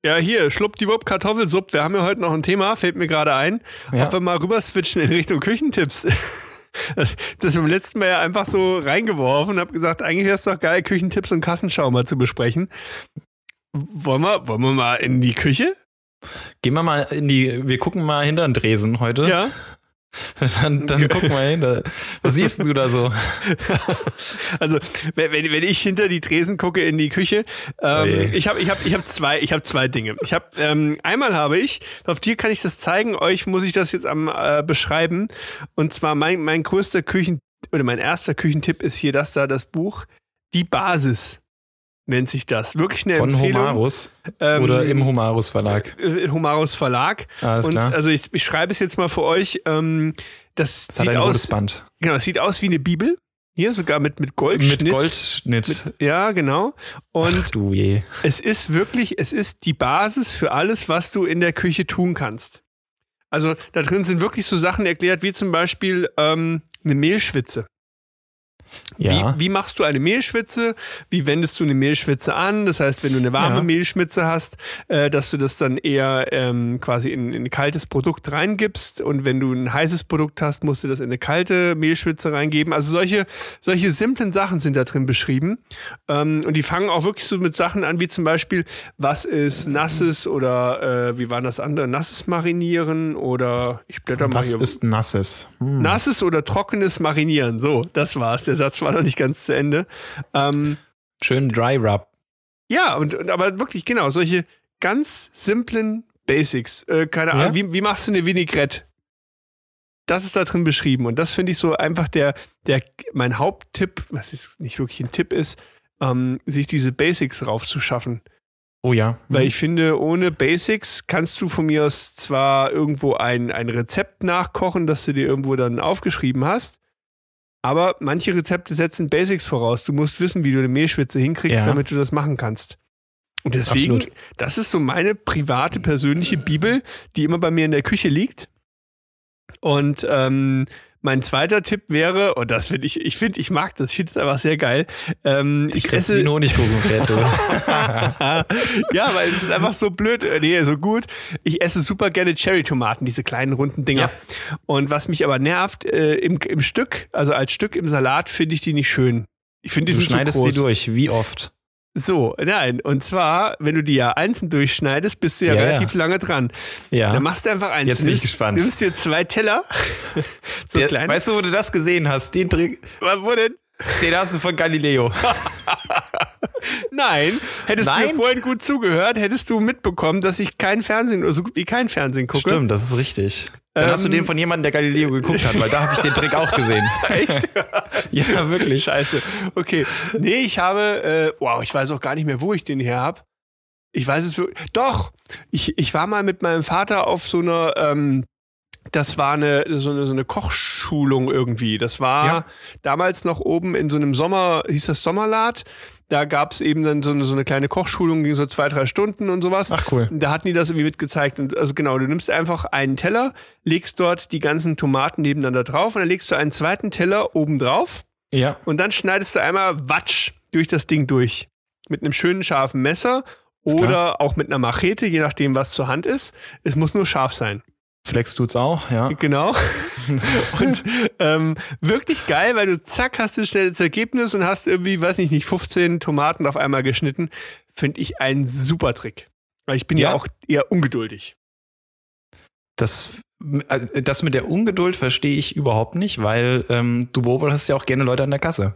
Ja, hier, schluppdiwupp, Kartoffelsupp. Wir haben ja heute noch ein Thema, fällt mir gerade ein. Ja. Ob wir mal rüber switchen in Richtung Küchentipps. (laughs) Das, das beim letzten Mal ja einfach so reingeworfen und habe gesagt, eigentlich wäre es doch geil, Küchentipps und Kassenschau mal zu besprechen. Wollen wir, wollen wir mal in die Küche? Gehen wir mal in die, wir gucken mal hinter den Dresen heute. Ja. (laughs) Dann, dann gucken wir hinter. Was siehst du da so? (laughs) Also, wenn, wenn ich hinter die Tresen gucke in die Küche, ähm, Oje. ich habe ich hab, ich hab zwei, ich hab zwei Dinge. Ich hab, ähm, einmal habe ich, auf dir kann ich das zeigen, euch muss ich das jetzt am äh, beschreiben. Und zwar mein, mein größter Küchen, oder mein erster Küchentipp ist hier das da, das Buch Die Basis nennt sich das. Wirklich eine Von Empfehlung. Homarus Ähm, oder im Homarus Verlag. äh, Homarus Verlag. Alles und klar. also ich, ich schreibe es jetzt mal für euch. Ähm, das Das hat sieht aus, Band. genau, es sieht aus wie eine Bibel. Hier sogar mit, mit Goldschnitt. Mit Goldschnitt. Mit, ja, genau. Und Ach du je. es ist wirklich, es ist die Basis für alles, was du in der Küche tun kannst. Also da drin sind wirklich so Sachen erklärt, wie zum Beispiel ähm, eine Mehlschwitze. Ja. Wie, wie machst du eine Mehlschwitze? Wie wendest du eine Mehlschwitze an? Das heißt, wenn du eine warme Ja. Mehlschwitze hast, äh, dass du das dann eher ähm, quasi in, in ein kaltes Produkt reingibst. Und wenn du ein heißes Produkt hast, musst du das in eine kalte Mehlschwitze reingeben. Also solche, solche simplen Sachen sind da drin beschrieben. Ähm, und die fangen auch wirklich so mit Sachen an, wie zum Beispiel, was ist nasses oder äh, wie war das andere? Nasses Marinieren oder ich blätter mal Was hier. ist nasses? Hm. Nasses oder trockenes Marinieren. So, das war's. Der Satz war noch nicht ganz zu Ende. Ähm, Schön Dry Rub. ja, und, und aber wirklich, genau, solche ganz simplen Basics. Äh, keine Ja. Ahnung, wie, wie machst du eine Vinaigrette? Das ist da drin beschrieben. Und das finde ich so einfach der, der, mein Haupttipp, was jetzt nicht wirklich ein Tipp ist, ähm, sich diese Basics raufzuschaffen. Oh ja. Weil ich finde, ohne Basics kannst du von mir aus zwar irgendwo ein, ein Rezept nachkochen, das du dir irgendwo dann aufgeschrieben hast, aber manche Rezepte setzen Basics voraus. Du musst wissen, wie du eine Mehlschwitze hinkriegst, Ja. damit du das machen kannst. Und deswegen, Absolut. das ist so meine private, persönliche Bibel, die immer bei mir in der Küche liegt. Und ähm, mein zweiter Tipp wäre, und das finde ich, ich finde, ich mag das, ich finde es einfach sehr geil. Ähm, ich esse, ein Honigkuchenpferd, du. (laughs) ja, weil es ist einfach so blöd, äh, nee, so gut. Ich esse super gerne Cherry-Tomaten, diese kleinen runden Dinger. Ja. Und was mich aber nervt, äh, im, im Stück, also als Stück im Salat, finde ich die nicht schön. Ich finde, die Du sind schneidest sie durch. Wie oft? So, nein. Und zwar, wenn du die ja einzeln durchschneidest, bist du ja, Ja, ja. relativ lange dran. Ja. Dann machst du einfach eins. Jetzt bin ich gespannt. Nimmst dir zwei Teller. (laughs) so Der, klein. weißt du, wo du das gesehen hast? Den Trick, wo denn? Den hast du von Galileo. (laughs) Nein. Hättest du Nein? mir vorhin gut zugehört, hättest du mitbekommen, dass ich kein Fernsehen oder so gut wie kein Fernsehen gucke. Stimmt, das ist richtig. Dann hast du Ähm, den von jemandem, der Galileo geguckt hat, weil da habe ich den Trick auch gesehen. (laughs) Echt? (laughs) Ja, wirklich. Scheiße. Okay. Nee, ich habe, äh, wow, ich weiß auch gar nicht mehr, wo ich den her habe. Ich weiß es wirklich. Doch! Ich, ich war mal mit meinem Vater auf so einer, ähm, das war eine so, eine, so eine Kochschulung irgendwie. Das war Ja. damals noch oben in so einem Sommer, hieß das Sommerlad. Da gab es eben dann so eine, so eine kleine Kochschulung, ging so zwei, drei Stunden und sowas. Ach, cool. Da hatten die das irgendwie mitgezeigt. Und also genau, du nimmst einfach einen Teller, legst dort die ganzen Tomaten nebeneinander drauf und dann legst du einen zweiten Teller oben drauf Ja. und dann schneidest du einmal Watsch durch das Ding durch. Mit einem schönen scharfen Messer oder auch mit einer Machete, je nachdem, was zur Hand ist. Es muss nur scharf sein. Flex tut's auch, ja. Genau. (laughs) und ähm, wirklich geil, weil du zack hast du schnell das Ergebnis und hast irgendwie, weiß ich nicht, 15 Tomaten auf einmal geschnitten. Finde ich ein super Trick. Weil ich bin ja, Ja. auch eher ungeduldig. Das, also das mit der Ungeduld verstehe ich überhaupt nicht, weil ähm, du beobachtest ja auch gerne Leute an der Kasse.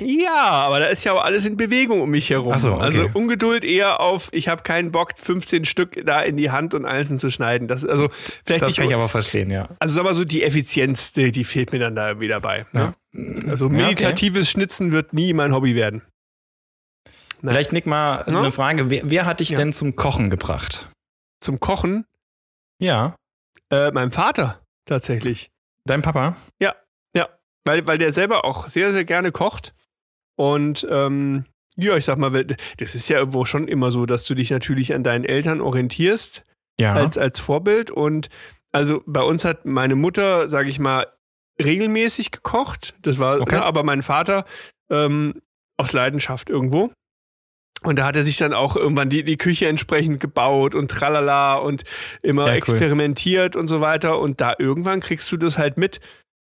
Ja, aber da ist ja auch alles in Bewegung um mich herum. So, okay. Also Ungeduld eher auf, ich habe keinen Bock, 15 Stück da in die Hand und einzeln zu schneiden. Das also vielleicht Das nicht, kann ich aber verstehen, ja. also sag mal so die Effizienz, die, die fehlt mir dann da irgendwie dabei. Ne? Also Ja, okay. meditatives Schnitzen wird nie mein Hobby werden. Nein. Vielleicht, Nick, mal Ja? eine Frage. Wer, wer hat dich Ja. denn zum Kochen gebracht? Zum Kochen, Ja, äh, meinem Vater tatsächlich. dein Papa? Weil, weil der selber auch sehr, sehr gerne kocht. Und ähm, ja, ich sag mal, das ist ja irgendwo schon immer so, dass du dich natürlich an deinen Eltern orientierst. Ja. als, als Vorbild. Und also bei uns hat meine Mutter, sage ich mal, regelmäßig gekocht. Das war, Okay. ne, aber mein Vater ähm, aus Leidenschaft irgendwo. Und da hat er sich dann auch irgendwann die, die Küche entsprechend gebaut und tralala und immer Ja, cool. experimentiert und so weiter. Und da irgendwann kriegst du das halt mit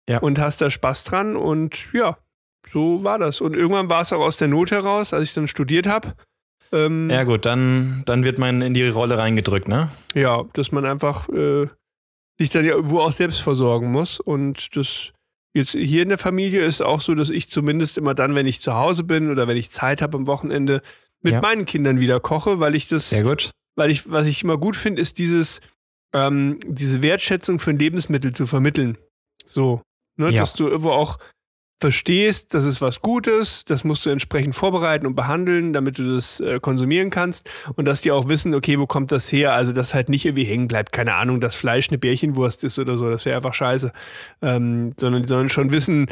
Ja. und hast da Spaß dran. Und ja, so war das. Und irgendwann war es auch aus der Not heraus, als ich dann studiert habe. Ähm, ja, gut, dann, dann wird man in die Rolle reingedrückt, ne? ja, dass man einfach äh, sich dann ja irgendwo auch selbst versorgen muss. Und das jetzt hier in der Familie ist auch so, dass ich zumindest immer dann, wenn ich zu Hause bin oder wenn ich Zeit habe am Wochenende, mit Ja. meinen Kindern wieder koche, weil ich das, Sehr gut. weil ich, was ich immer gut finde, ist dieses, ähm, diese Wertschätzung für ein Lebensmittel zu vermitteln. So, ne, Ja. dass du irgendwo auch verstehst, das ist was Gutes, das musst du entsprechend vorbereiten und behandeln, damit du das äh, konsumieren kannst und dass die auch wissen, okay, wo kommt das her? Also, dass halt nicht irgendwie hängen bleibt, keine Ahnung, dass Fleisch eine Bärchenwurst ist oder so, das wäre einfach scheiße. Ähm, sondern die sollen schon wissen,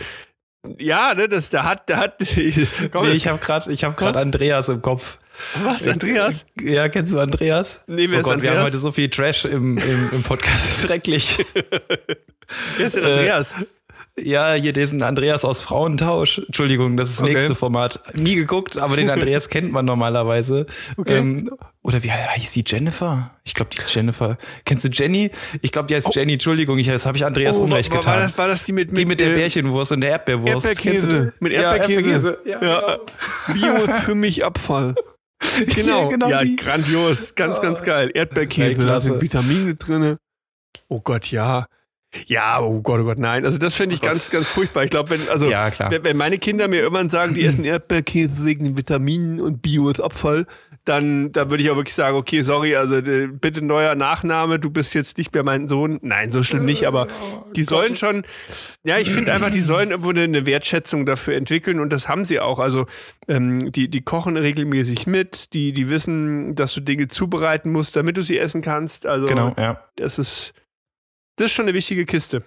ja, ne, das, da hat, da hat, (laughs) komm, Nee, ich habe gerade hab grad Andreas im Kopf. was, Andreas? Ja, kennst du Andreas? Nee, wer oh Gott, wir haben Andreas? heute so viel Trash im, im, im Podcast. Das (laughs) ist schrecklich. Wer ist denn Äh, Andreas? Ja, hier diesen Andreas aus Frauentausch. Entschuldigung, das ist das Okay. nächste Format. Nie geguckt, aber den Andreas (laughs) kennt man normalerweise. Okay. Ähm, oder wie heißt die Jennifer? Ich glaube, die ist Jennifer. Kennst du Jenny? Ich glaube, die heißt Jenny. Entschuldigung, ich, das habe ich Andreas Oh, Unrecht war, getan. War das, war das die mit, die mit der Bärchenwurst und der Erdbeerwurst. Erdbeerkäse. Mit Ja, Erdbeerkäse. Ja, Ja, Bio ist für mich Abfall. (laughs) Genau, Ja, genau ja, grandios, ganz, ganz geil. Erdbeerkäse, da sind Vitamine drinne. Oh Gott, ja. Ja, oh Gott, oh Gott, nein. Also das finde ich Oh ganz, ganz furchtbar. Ich glaube, wenn, also Ja, wenn, wenn meine Kinder mir irgendwann sagen, die essen Erdbeerkäse wegen den Vitaminen und Bio ist Abfall, dann da würde ich auch wirklich sagen, okay, sorry, also äh, bitte neuer Nachname, du bist jetzt nicht mehr mein Sohn. Nein, so schlimm nicht, aber die sollen schon, ja, ich finde einfach, die sollen irgendwo eine, eine Wertschätzung dafür entwickeln und das haben sie auch. Also ähm, die, die kochen regelmäßig mit, die, die wissen, dass du Dinge zubereiten musst, damit du sie essen kannst. Also Genau, ja. das ist, das ist schon eine wichtige Kiste.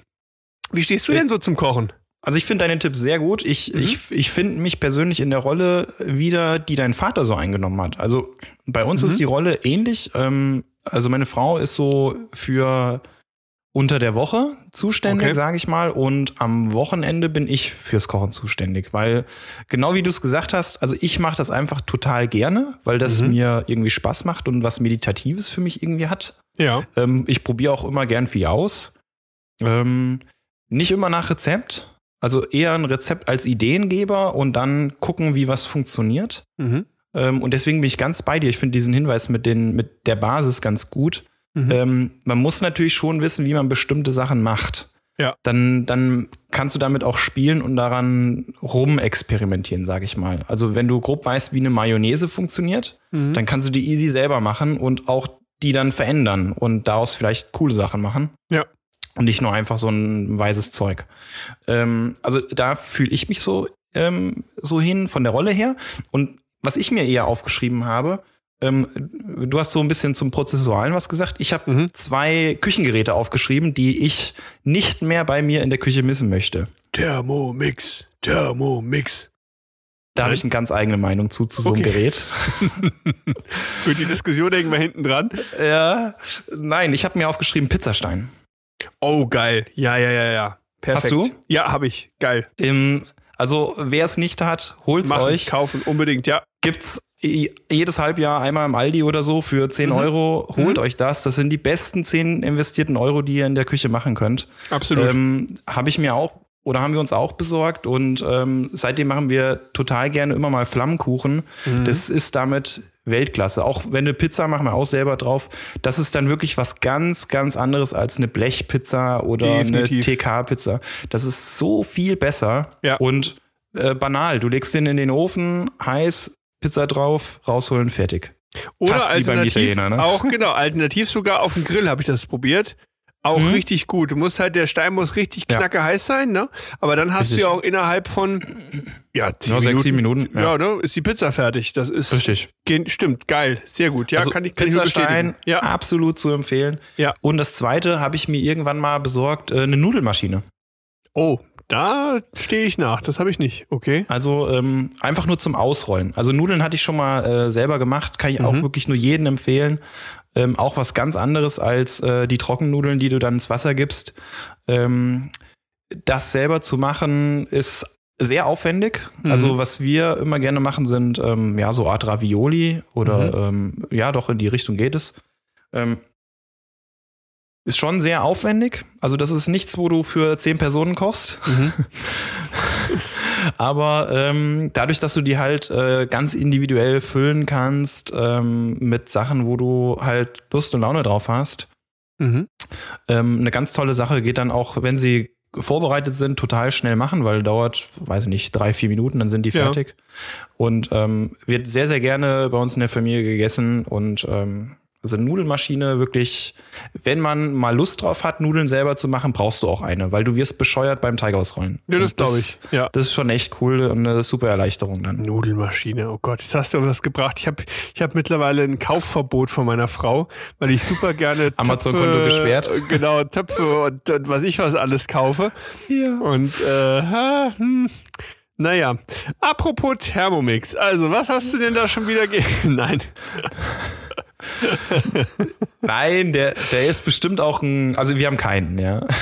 Wie stehst du denn so zum Kochen? Also ich finde deine Tipps sehr gut. Ich, Mhm. ich, ich finde mich persönlich in der Rolle wieder, die dein Vater so eingenommen hat. Also bei uns Mhm. ist die Rolle ähnlich. Ähm, also meine Frau ist so für unter der Woche zuständig, Okay. sage ich mal, und am Wochenende bin ich fürs Kochen zuständig, weil genau wie du es gesagt hast, also ich mache das einfach total gerne, weil das Mhm. mir irgendwie Spaß macht und was Meditatives für mich irgendwie hat. Ja. Ähm, ich probiere auch immer gern viel aus. Ähm, nicht immer nach Rezept. Also eher ein Rezept als Ideengeber und dann gucken, wie was funktioniert. Mhm. Ähm, und deswegen bin ich ganz bei dir. Ich finde diesen Hinweis mit, den, mit der Basis ganz gut. Mhm. Ähm, man muss natürlich schon wissen, wie man bestimmte Sachen macht. Ja. Dann, dann kannst du damit auch spielen und daran rumexperimentieren, sage ich mal. Also wenn du grob weißt, wie eine Mayonnaise funktioniert, Mhm. dann kannst du die easy selber machen und auch die dann verändern und daraus vielleicht coole Sachen machen. Ja. Und nicht nur einfach so ein weißes Zeug. Ähm, also da fühle ich mich so, ähm, so hin von der Rolle her. Und was ich mir eher aufgeschrieben habe, ähm, du hast so ein bisschen zum Prozessualen was gesagt. Ich habe Mhm. zwei Küchengeräte aufgeschrieben, die ich nicht mehr bei mir in der Küche missen möchte. Thermomix, Thermomix. Da habe ich eine ganz eigene Meinung zu, zu so einem Okay. Gerät. (laughs) Für die Diskussion hängen wir hinten dran. Ja. Nein, ich habe mir aufgeschrieben Pizzastein. Oh, geil. Ja, ja, ja, ja. Perfekt. Hast du? Ja, habe ich. Geil. Ähm, Also wer es nicht hat, holt's Machen, euch. kaufen, unbedingt, ja. Gibt's jedes Halbjahr einmal im Aldi oder so für 10 Euro. Holt euch das. Das sind die besten 10 investierten Euro, die ihr in der Küche machen könnt. Absolut. Ähm, Habe ich mir auch oder haben wir uns auch besorgt und ähm, seitdem machen wir total gerne immer mal Flammkuchen. Mhm. Das ist damit Weltklasse. Auch wenn eine Pizza machen wir auch selber drauf. Das ist dann wirklich was ganz, ganz anderes als eine Blechpizza oder Definitiv. eine TK-Pizza. Das ist so viel besser Ja. und äh, banal. Du legst den in den Ofen, heiß, Pizza drauf, rausholen, fertig. Oder fast wie beim alternativ, Italiener, ne? auch genau, alternativ sogar auf dem Grill habe ich das probiert. Auch Mhm. richtig gut. Du musst halt, der Stein muss richtig Ja. knacke heiß sein, ne? Aber dann hast Richtig. du ja auch innerhalb von ja, zehn Ja, sechs, sieben Minuten, Ja, ja. ne? Ist die Pizza fertig. Das ist Richtig. Stimmt, geil, sehr gut. Ja, also kann ich kann ich Pizzastein, bestätigen. Ja, absolut zu empfehlen. Ja. Und das zweite habe ich mir irgendwann mal besorgt, äh, eine Nudelmaschine. Oh, da stehe ich nach. Das habe ich nicht. Okay. Also ähm, einfach nur zum Ausrollen. Also Nudeln hatte ich schon mal äh, selber gemacht, kann ich auch Mhm. wirklich nur jedem empfehlen. Ähm, auch was ganz anderes als äh, die Trockennudeln, die du dann ins Wasser gibst. Ähm, das selber zu machen ist sehr aufwendig. Mhm. Also was wir immer gerne machen sind ähm, ja so Art Ravioli oder ähm, ja doch in die Richtung geht es. Ähm, ist schon sehr aufwendig. Also das ist nichts, wo du für zehn Personen kochst. Mhm. (laughs) Aber ähm, dadurch, dass du die halt äh, ganz individuell füllen kannst ähm, mit Sachen, wo du halt Lust und Laune drauf hast, Mhm. ähm, eine ganz tolle Sache geht dann auch, wenn sie vorbereitet sind, total schnell machen, weil dauert, weiß ich nicht, drei, vier Minuten, dann sind die Ja. fertig. Und ähm, wird sehr, sehr gerne bei uns in der Familie gegessen und ähm, also Nudelmaschine wirklich, wenn man mal Lust drauf hat, Nudeln selber zu machen, brauchst du auch eine, weil du wirst bescheuert beim Teig ausrollen. Ja, das glaube ich. Ja. Das ist schon echt cool und eine super Erleichterung dann. Nudelmaschine, oh Gott, jetzt hast du was gebracht. Ich habe ich hab mittlerweile ein Kaufverbot von meiner Frau, weil ich super gerne (laughs) Amazon-Konto gesperrt. äh, Genau, Töpfe und, und was ich was alles kaufe. Ja. Und äh, hm, naja, apropos Thermomix, also was hast du denn da schon wieder ge... (laughs) Nein. (laughs) (laughs) Nein, der, der ist bestimmt auch ein, also wir haben keinen, ja. (laughs)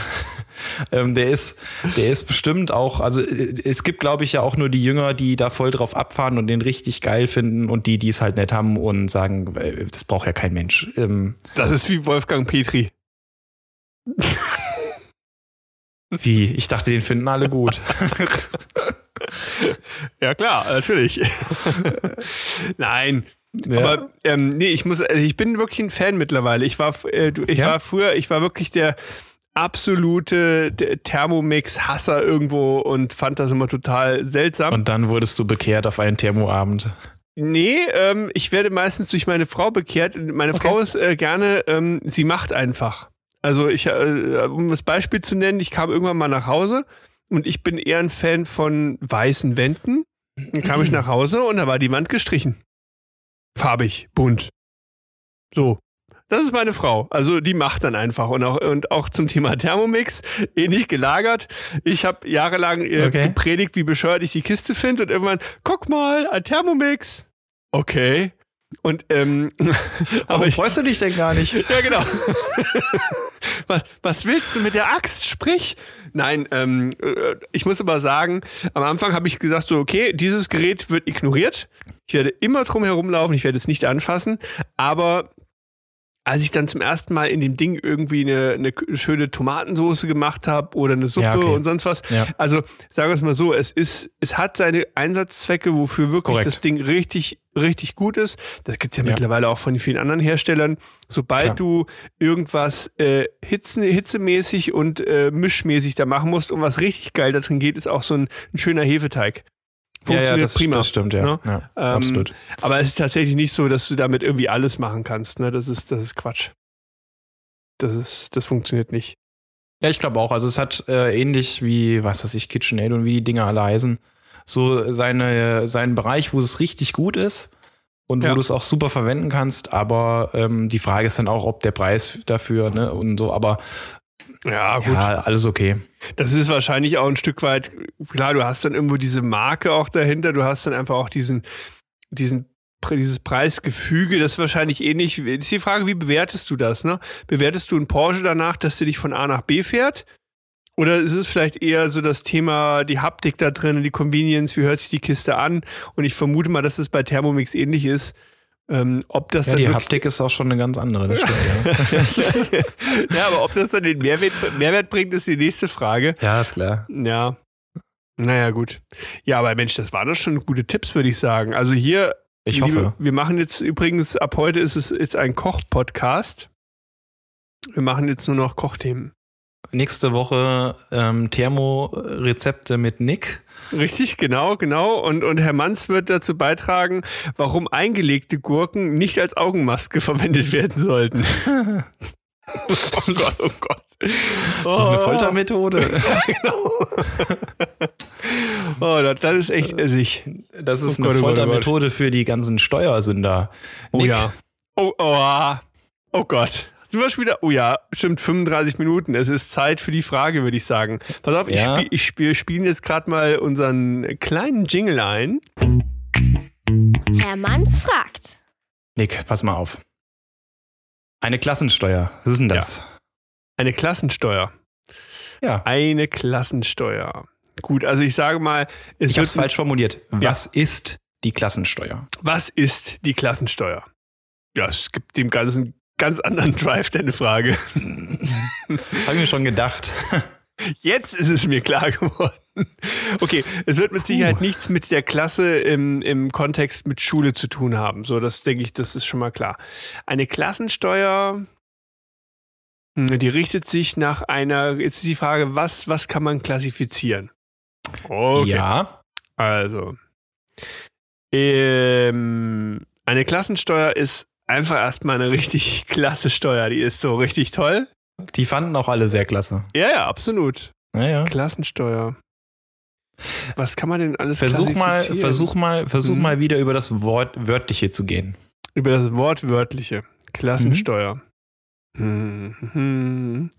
Ähm, der ist, der ist bestimmt auch, also äh, es gibt, glaube ich, ja auch nur die Jünger, die da voll drauf abfahren und den richtig geil finden und die, die es halt nett haben und sagen, äh, das braucht ja kein Mensch. Ähm, Das ist wie Wolfgang Petri. (laughs) wie? Ich dachte, den finden alle gut. Ja klar, natürlich. Nein, Ja. Aber ähm, nee, ich muss, also ich bin wirklich ein Fan mittlerweile. Ich war, äh, ich Ja? war früher, ich war wirklich der absolute Thermomix-Hasser irgendwo und fand das immer total seltsam. und dann wurdest du bekehrt auf einen Thermoabend. nee, ähm, ich werde meistens durch meine Frau bekehrt. Meine Okay. Frau ist äh, gerne, ähm, sie macht einfach. Also ich, äh, um das Beispiel zu nennen, ich kam irgendwann mal nach Hause und ich bin eher ein Fan von weißen Wänden. Dann kam ich nach Hause und da war die Wand gestrichen. Farbig, bunt. So. Das ist meine Frau. Also die macht dann einfach. Und auch, und auch zum Thema Thermomix, ähnlich gelagert. Ich habe jahrelang äh, Okay. gepredigt, wie bescheuert ich die Kiste finde und irgendwann, guck mal, ein Thermomix. Okay. Und ähm, (laughs) aber Warum ich, freust du dich denn gar nicht? (laughs) ja, genau. (laughs) was, was willst du mit der Axt? Sprich. Nein, ähm, äh, ich muss aber sagen, am Anfang habe ich gesagt, so, okay, dieses Gerät wird ignoriert. Ich werde immer drum herumlaufen, ich werde es nicht anfassen. Aber als ich dann zum ersten Mal in dem Ding irgendwie eine, eine schöne Tomatensoße gemacht habe oder eine Suppe Ja, okay. und sonst was. Ja. Also sagen wir es mal so, es ist, es hat seine Einsatzzwecke, wofür wirklich Korrekt. das Ding richtig, richtig gut ist. Das gibt's ja, Ja. mittlerweile auch von vielen anderen Herstellern. Sobald Klar. du irgendwas äh, hitzen, hitzemäßig und äh, mischmäßig da machen musst und was richtig geil da drin geht, ist auch so ein, ein schöner Hefeteig. Ja, ja, Funktioniert das, prima. das stimmt, ja. Ne? ja Ähm, absolut. Aber es ist tatsächlich nicht so, dass du damit irgendwie alles machen kannst. Ne? Das ist, das ist Quatsch. Das ist, das funktioniert nicht. Ja, ich glaube auch. Also es hat äh, ähnlich wie, was weiß ich, KitchenAid und wie die Dinger alle heißen, so seine, seinen Bereich, wo es richtig gut ist und Ja. wo du es auch super verwenden kannst. Aber ähm, die Frage ist dann auch, ob der Preis dafür, ne, und so. Aber Ja, gut. ja, alles okay. Das ist wahrscheinlich auch ein Stück weit, klar, du hast dann irgendwo diese Marke auch dahinter, du hast dann einfach auch diesen, diesen, dieses Preisgefüge, das ist wahrscheinlich ähnlich. Ist die Frage, wie bewertest du das, ne? Bewertest du einen Porsche danach, dass der dich von A nach B fährt? Oder ist es vielleicht eher so das Thema, die Haptik da drin, die Convenience, wie hört sich die Kiste an? Und ich vermute mal, dass es bei Thermomix ähnlich ist. Ähm, ob das Ja, dann die Haptik ist auch schon eine ganz andere, das stimmt, ja. (laughs) ja, aber ob das dann den Mehrwert, Mehrwert bringt, ist die nächste Frage. ja, ist klar. Ja. Naja, gut. Ja, aber Mensch, das waren doch schon gute Tipps, würde ich sagen. Also hier, Ich liebe, hoffe. wir machen jetzt übrigens, ab heute ist es jetzt ein Koch-Podcast. Wir machen jetzt nur noch Kochthemen. Nächste Woche ähm, Thermorezepte mit Nick. Richtig, genau, genau. Und, und Herr Manz wird dazu beitragen, warum eingelegte Gurken nicht als Augenmaske (laughs) verwendet werden sollten. (laughs) oh Gott, oh Gott. Ist das eine Foltermethode? (laughs) Oh, das, das ist echt essig. Das ist Oh eine Gott, oh Gott, oh Gott. Foltermethode für die ganzen Steuersünder. Oh Nick, ja. Oh, oh, ah. oh Gott. Sind wir schon wieder? Oh ja, stimmt, 35 Minuten. Es ist Zeit für die Frage, würde ich sagen. Pass auf, ich Ja. spiel, ich spiel, spielen jetzt gerade mal unseren kleinen Jingle ein. Herr Manns fragt. Nick, pass mal auf. Eine Klassensteuer. Was ist denn das? Eine Klassensteuer. Ja. Eine Klassensteuer. Gut, also ich sage mal, es Ich habe es wird- falsch formuliert. Was ist die Klassensteuer? was ist die Klassensteuer? Ja, es gibt dem Ganzen ganz anderen Drive, deine Frage. Habe ich mir schon gedacht. Jetzt ist es mir klar geworden. Okay, es wird mit Sicherheit nichts mit der Klasse im, im Kontext mit Schule zu tun haben. So, das denke ich, das ist schon mal klar. Eine Klassensteuer, hm, die richtet sich nach einer, jetzt ist die Frage, was, was kann man klassifizieren? Okay. Ja. Also, ähm, eine Klassensteuer ist einfach erstmal eine richtig klasse Steuer. Die ist so richtig toll. Die fanden auch alle sehr klasse. Ja, ja, absolut. Naja. Klassensteuer. Was kann man denn alles Versuch mal, versuch mal, versuch Mhm. mal wieder über das Wort Wörtliche zu gehen. Über das Wortwörtliche. Klassensteuer. Hm, hm.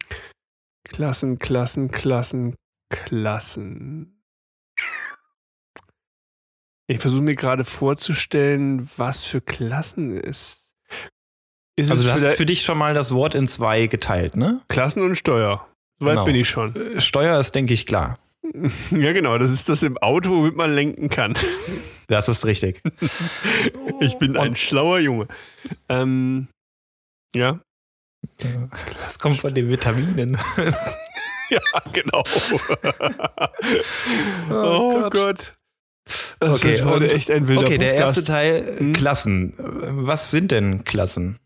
Klassen, Klassen, Klassen, Klassen. Ich versuche mir gerade vorzustellen, was für Klassen ist. Ist Also du hast für dich schon mal das Wort in zwei geteilt, ne? Klassen und Steuer? Soweit Genau. bin ich schon. Äh, Steuer ist, denke ich, klar. (laughs) Ja, genau. Das ist das im Auto, womit man lenken kann. (laughs) Das ist richtig. (laughs) Ich bin ein Und- schlauer Junge. Ähm, ja, Das kommt von den Vitaminen. ja, genau. oh, Gott. Das Okay, ist heute echt ein wilder Okay, der Podcast. erste Teil, Hm? Klassen. Was sind denn Klassen?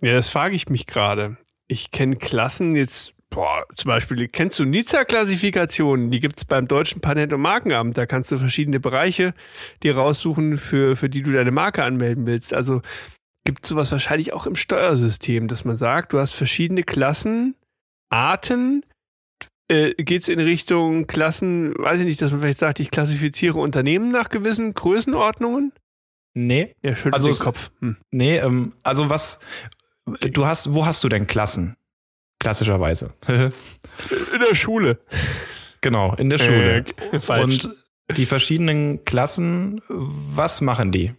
Ja, das frage ich mich gerade. Ich kenne Klassen jetzt, boah, zum Beispiel, kennst du Nizza-Klassifikationen? Die gibt es beim Deutschen Patent- und Markenamt. Da kannst du verschiedene Bereiche dir raussuchen, für, für die du deine Marke anmelden willst. Also gibt es sowas wahrscheinlich auch im Steuersystem, dass man sagt, du hast verschiedene Klassen, Arten. Äh, Geht es in Richtung Klassen, weiß ich nicht, dass man vielleicht sagt, ich klassifiziere Unternehmen nach gewissen Größenordnungen? Nee, Ja, schüttelt Also den Kopf. Hm. nee, ähm, also was, du hast, wo hast du denn Klassen? Klassischerweise. (laughs) In der Schule. genau, in der Schule. (laughs) Äh. Und die verschiedenen Klassen, was machen die?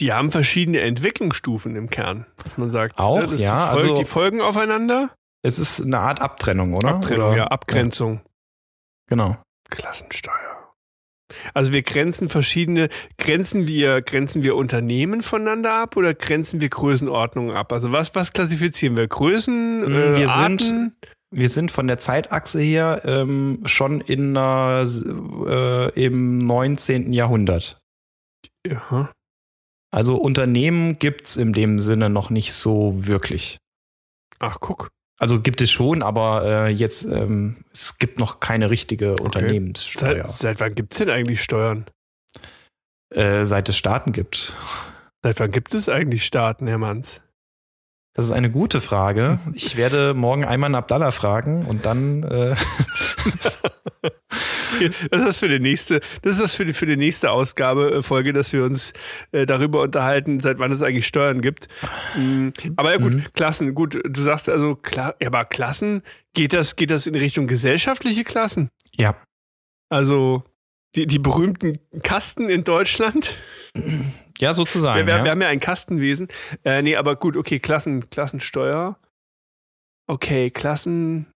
Die haben verschiedene Entwicklungsstufen im Kern, dass man sagt. Auch, ne, das ja, folgt- also- die folgen aufeinander. Es ist eine Art Abtrennung, oder? Abtrennung, oder? ja, Abgrenzung. Genau. Klassensteuer. Also wir grenzen verschiedene, grenzen wir, grenzen wir Unternehmen voneinander ab oder grenzen wir Größenordnungen ab? Also was, was klassifizieren wir? Größen, Mm, äh, wir Arten? sind- Wir sind von der Zeitachse her ähm, schon in einer, äh, im 19. Jahrhundert. Ja. Also Unternehmen gibt's in dem Sinne noch nicht so wirklich. Ach, guck. Also gibt es schon, aber äh, jetzt es es gibt noch keine richtige Unternehmenssteuer, Seit, seit wann gibt es denn eigentlich Steuern? äh, seit es Staaten gibt. Seit wann gibt es eigentlich Staaten, Herr Manns? Das ist eine gute Frage. (laughs) Ich werde morgen Ayman Abdallah fragen und dann äh, (laughs) (laughs) Das ist das für die nächste, das ist das für die, für die nächste Ausgabe, äh, Folge, dass wir uns äh, darüber unterhalten, seit wann es eigentlich Steuern gibt. Mm, aber ja gut, Mhm. Klassen, gut, du sagst also, klar, ja, aber Klassen, geht das, geht das in Richtung gesellschaftliche Klassen? ja. Also die, die berühmten Kasten in Deutschland? Ja, sozusagen. wir, wir, ja. wir haben ja ein Kastenwesen. Äh, nee, aber gut, okay, Klassen, Klassensteuer. Okay, Klassen.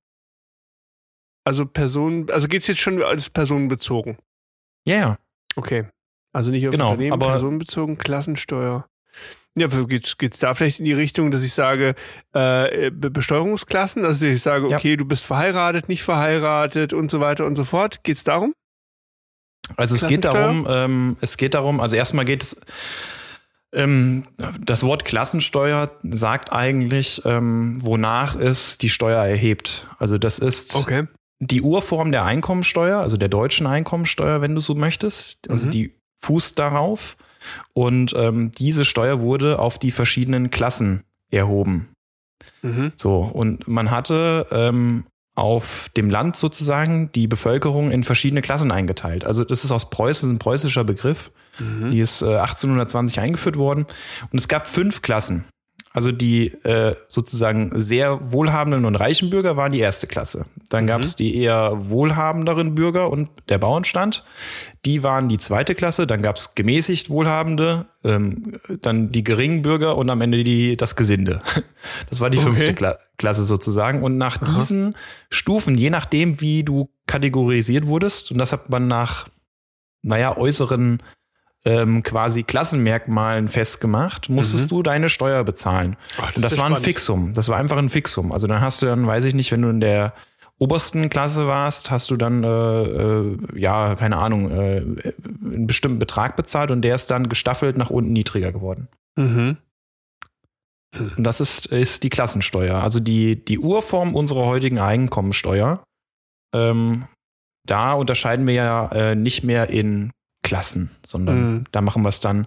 Also Personen, also geht es jetzt schon als personenbezogen? Ja, ja. Okay. Also nicht auf Genau, Unternehmen, aber- personenbezogen, Klassensteuer. Ja, geht es da vielleicht in die Richtung, dass ich sage, äh, Be- Besteuerungsklassen, also ich sage, Ja. okay, du bist verheiratet, nicht verheiratet und so weiter und so fort. Geht es darum? Also es geht darum, ähm, es geht darum, also erstmal geht es, ähm, das Wort Klassensteuer sagt eigentlich, ähm, wonach es die Steuer erhebt. Also das ist Okay. Die Urform der Einkommensteuer, also der deutschen Einkommensteuer, wenn du so möchtest. Also Mhm. die fußt darauf. Und ähm, diese Steuer wurde auf die verschiedenen Klassen erhoben. Mhm. So, und man hatte ähm, auf dem Land sozusagen die Bevölkerung in verschiedene Klassen eingeteilt. Also das ist aus Preußen ein preußischer Begriff. Mhm. Die ist äh, 1820 eingeführt worden. Und es gab fünf Klassen. Also die äh, sozusagen sehr wohlhabenden und reichen Bürger waren die erste Klasse. Dann Mhm. gab es die eher wohlhabenderen Bürger und der Bauernstand. Die waren die zweite Klasse. Dann gab es gemäßigt Wohlhabende, ähm, dann die geringen Bürger und am Ende die, das Gesinde. (laughs) Das war die Okay. fünfte Kla Klasse sozusagen. Und nach Aha. diesen Stufen, je nachdem, wie du kategorisiert wurdest, und das hat man nach, naja, äußeren ähm, quasi Klassenmerkmalen festgemacht, musstest Mhm. du deine Steuer bezahlen. Ach, Und das ist ja war ein spannend. Fixum. Das war einfach ein Fixum. Also dann hast du dann, weiß ich nicht, wenn du in der obersten Klasse warst, hast du dann, äh, äh, ja, keine Ahnung, äh, einen bestimmten Betrag bezahlt und der ist dann gestaffelt nach unten niedriger geworden. Mhm. Und das ist, ist die Klassensteuer. Also die, die Urform unserer heutigen Einkommensteuer. Ähm, da unterscheiden wir ja äh, nicht mehr in Klassen, sondern Mhm. da machen wir es dann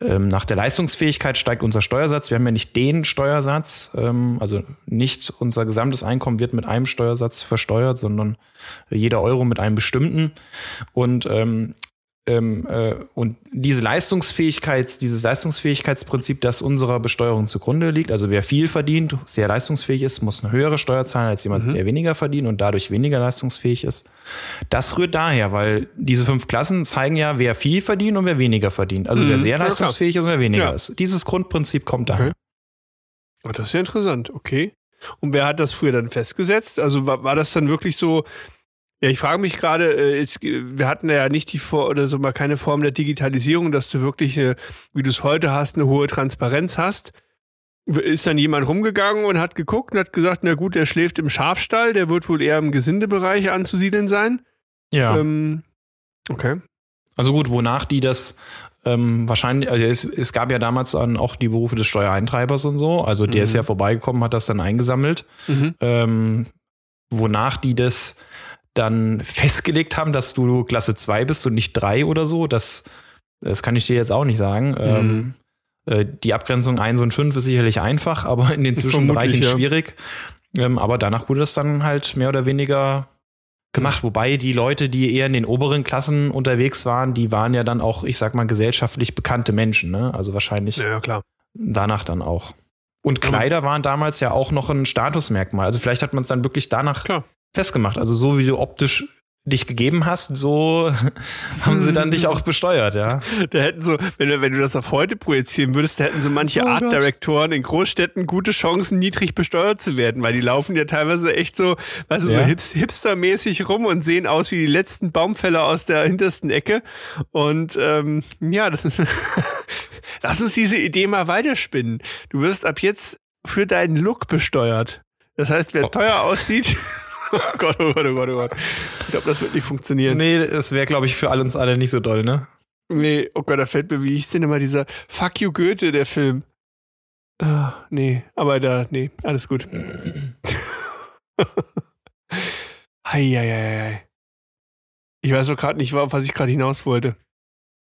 ähm, nach der Leistungsfähigkeit steigt unser Steuersatz. Wir haben ja nicht den Steuersatz, ähm, also nicht unser gesamtes Einkommen wird mit einem Steuersatz versteuert, sondern jeder Euro mit einem bestimmten. Und ähm, ähm, äh, und diese Leistungsfähigkeit, dieses Leistungsfähigkeitsprinzip, das unserer Besteuerung zugrunde liegt, also wer viel verdient, sehr leistungsfähig ist, muss eine höhere Steuer zahlen als jemand, Mhm. der weniger verdient und dadurch weniger leistungsfähig ist. Das rührt daher, weil diese fünf Klassen zeigen ja, wer viel verdient und wer weniger verdient. Also Mhm. wer sehr Ja, leistungsfähig ist und wer weniger Ja. ist. Dieses Grundprinzip kommt daher. Okay. Oh, das ist ja interessant, okay. Und wer hat das früher dann festgesetzt? Also war, war das dann wirklich so, ja, ich frage mich gerade, äh, wir hatten ja nicht die Vor oder so mal keine Form der Digitalisierung, dass du wirklich, eine, wie du es heute hast, eine hohe Transparenz hast. Ist dann jemand rumgegangen und hat geguckt und hat gesagt, na gut, der schläft im Schafstall, der wird wohl eher im Gesindebereich anzusiedeln sein. Ja. Ähm, okay. Also gut, wonach die das ähm, wahrscheinlich, also es, es gab ja damals dann auch die Berufe des Steuereintreibers und so. Also der Mhm. ist ja vorbeigekommen, hat das dann eingesammelt. Mhm. Ähm, wonach die das dann festgelegt haben, dass du Klasse 2 bist und nicht 3 oder so, das, das kann ich dir jetzt auch nicht sagen. Ähm, äh, die Abgrenzung 1 und 5 ist sicherlich einfach, aber in den (laughs) Zwischenbereichen ja. schwierig. Ähm, aber danach wurde das dann halt mehr oder weniger gemacht. Wobei die Leute, die eher in den oberen Klassen unterwegs waren, die waren ja dann auch, ich sag mal, gesellschaftlich bekannte Menschen. Ne? Also wahrscheinlich Ja, klar. danach dann auch. Und Kleider waren damals ja auch noch ein Statusmerkmal. Also vielleicht hat man es dann wirklich danach Klar. Festgemacht. Also so wie du optisch dich gegeben hast, so (laughs) haben sie dann dich auch besteuert, ja. Da hätten so, wenn du, wenn du das auf heute projizieren würdest, da hätten so manche Oh Art Gott. Direktoren in Großstädten gute Chancen, niedrig besteuert zu werden, weil die laufen ja teilweise echt so, weißt du, so Ja. hips, hipstermäßig rum und sehen aus wie die letzten Baumfäller aus der hintersten Ecke. Und ähm, ja, das ist. (laughs) Lass uns diese Idee mal weiterspinnen. Du wirst ab jetzt für deinen Look besteuert. Das heißt, wer Oh. teuer aussieht. Oh Gott, oh Gott, oh Gott, oh Gott. Ich glaube, das wird nicht funktionieren. Nee, es wäre, glaube ich, für all uns alle nicht so doll, ne? Nee, oh Gott, da fällt mir, wie ich denn immer dieser Fuck you Goethe, der Film. Ah, nee, aber da, nee, alles gut. (laughs) Heieiei. Ich weiß doch gerade nicht, auf was ich gerade hinaus wollte.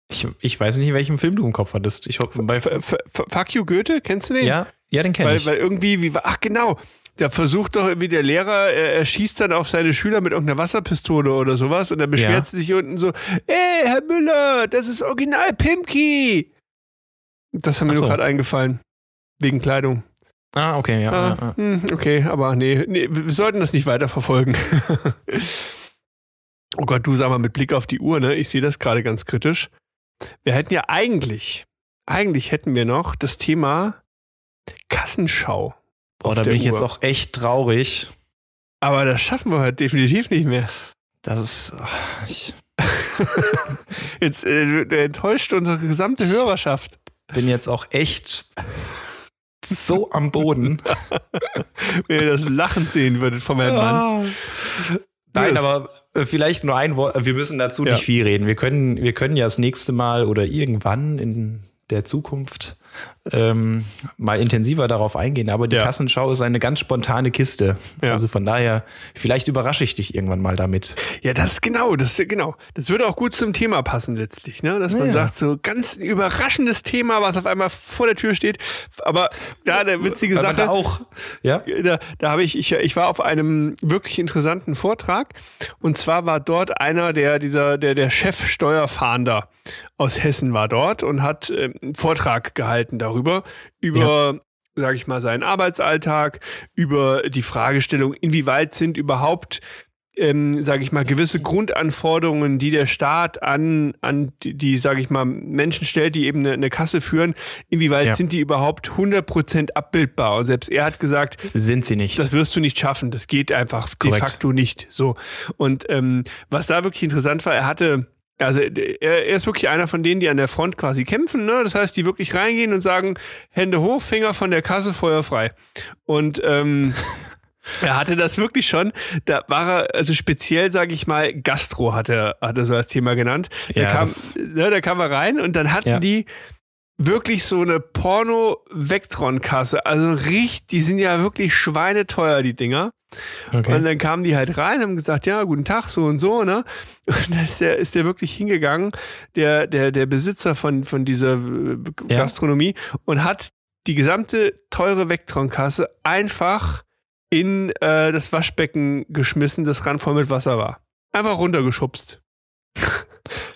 Ich, ich weiß nicht, welchen Film du im Kopf hattest. Ich hoffe, bei. F F Fuck you Goethe, kennst du den? Ja, ja, den kenne ich. weil irgendwie, wie war, ach genau, da versucht doch irgendwie der Lehrer, er, er schießt dann auf seine Schüler mit irgendeiner Wasserpistole oder sowas und dann beschwert Ja. sie sich unten so, ey, Herr Müller, das ist original Pimki. Das haben mir Ach nur so. gerade eingefallen. Wegen Kleidung. ah, okay, ja. Ah, ja, ja. hm, okay, aber nee, nee, wir sollten das nicht weiterverfolgen. (laughs) oh Gott, du sag mal mit Blick auf die Uhr, ne? Ich sehe das gerade ganz kritisch. Wir hätten ja eigentlich, eigentlich hätten wir noch das Thema Kassenschau. Boah, da bin ich jetzt Uhr. auch echt traurig. Aber das schaffen wir halt definitiv nicht mehr. Das ist. Ich (laughs) Jetzt äh, enttäuscht unsere gesamte Hörerschaft. bin jetzt auch echt so am Boden. (laughs) Wenn ihr das Lachen sehen würdet vom Herrn Manns. Nein, Yes. aber äh, vielleicht nur ein Wort. Wir müssen dazu Ja. nicht viel reden. Wir können, wir können ja das nächste Mal oder irgendwann in der Zukunft ähm, mal intensiver darauf eingehen. Aber die Ja. Kassenschau ist eine ganz spontane Kiste. Ja. Also von daher, vielleicht überrasche ich dich irgendwann mal damit. Ja, das genau, das genau. Das würde auch gut zum Thema passen letztlich, ne? Dass man Ja. sagt, so ganz überraschendes Thema, was auf einmal vor der Tür steht. Aber da eine witzige Sache. da auch. Ja. da, da habe ich, ich, ich war auf einem wirklich interessanten Vortrag und zwar war dort einer der, dieser, der, der Chef Steuerfahnder aus Hessen war dort und hat ähm, einen Vortrag gehalten darüber, über, sage ich mal, seinen Arbeitsalltag, über die Fragestellung, inwieweit sind überhaupt ähm, sage ich mal, gewisse Grundanforderungen, die der Staat an, an die, die sage ich mal, Menschen stellt, die eben eine, eine Kasse führen, inwieweit Ja. sind die überhaupt 100% abbildbar? Und selbst er hat gesagt, Sind sie nicht. das wirst du nicht schaffen. Das geht einfach de Korrekt. facto nicht. So. Und ähm, was da wirklich interessant war, er hatte, also er, er ist wirklich einer von denen, die an der Front quasi kämpfen. Ne? Das heißt, die wirklich reingehen und sagen, Hände hoch, Finger von der Kasse, Feuer frei. Und ähm, (laughs) er hatte das wirklich schon. Da war er, also speziell, sage ich mal, Gastro hat er, hat er so als Thema genannt. Da, Ja, kam, das- ne, da kam er rein und dann hatten Ja. die wirklich so eine Porno-Vectron-Kasse. Also richtig, die sind ja wirklich schweineteuer, die Dinger. Und okay. dann kamen die halt rein, haben gesagt, ja, guten Tag, so und so, ne? Und da ist der, ist der wirklich hingegangen, der, der, der Besitzer von, von dieser äh, Ja. Gastronomie und hat die gesamte teure Vectron-Kasse einfach in äh, das Waschbecken geschmissen, das randvoll mit Wasser war. Einfach runtergeschubst. (laughs)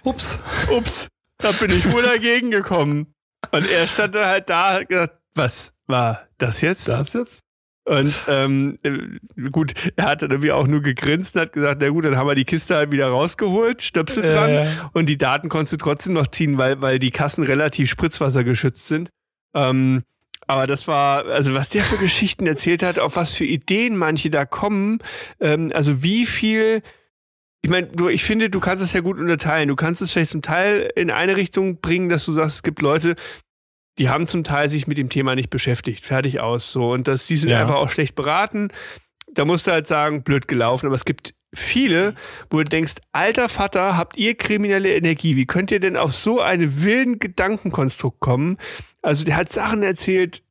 Ups. Ups, da bin ich wohl dagegen gekommen. Und er stand dann halt da, hat gesagt, was war das jetzt? jetzt? Und ähm, äh, gut, er hat dann irgendwie auch nur gegrinst und hat gesagt, na gut, dann haben wir die Kiste halt wieder rausgeholt, Stöpsel dran ja. und die Daten konntest du trotzdem noch ziehen, weil, weil die Kassen relativ spritzwassergeschützt sind. Ähm, aber das war, also was der für Geschichten erzählt hat, auf was für Ideen manche da kommen, ähm, also wie viel, ich meine, du, ich finde, du kannst es ja gut unterteilen. Du kannst es vielleicht zum Teil in eine Richtung bringen, dass du sagst, es gibt Leute, die haben zum Teil sich mit dem Thema nicht beschäftigt. Fertig aus. So. Und das, die sind Ja. einfach auch schlecht beraten. Da musst du halt sagen, blöd gelaufen. Aber es gibt viele, wo du denkst, alter Vater, habt ihr kriminelle Energie? Wie könnt ihr denn auf so einen wilden Gedankenkonstrukt kommen? Also der hat Sachen erzählt,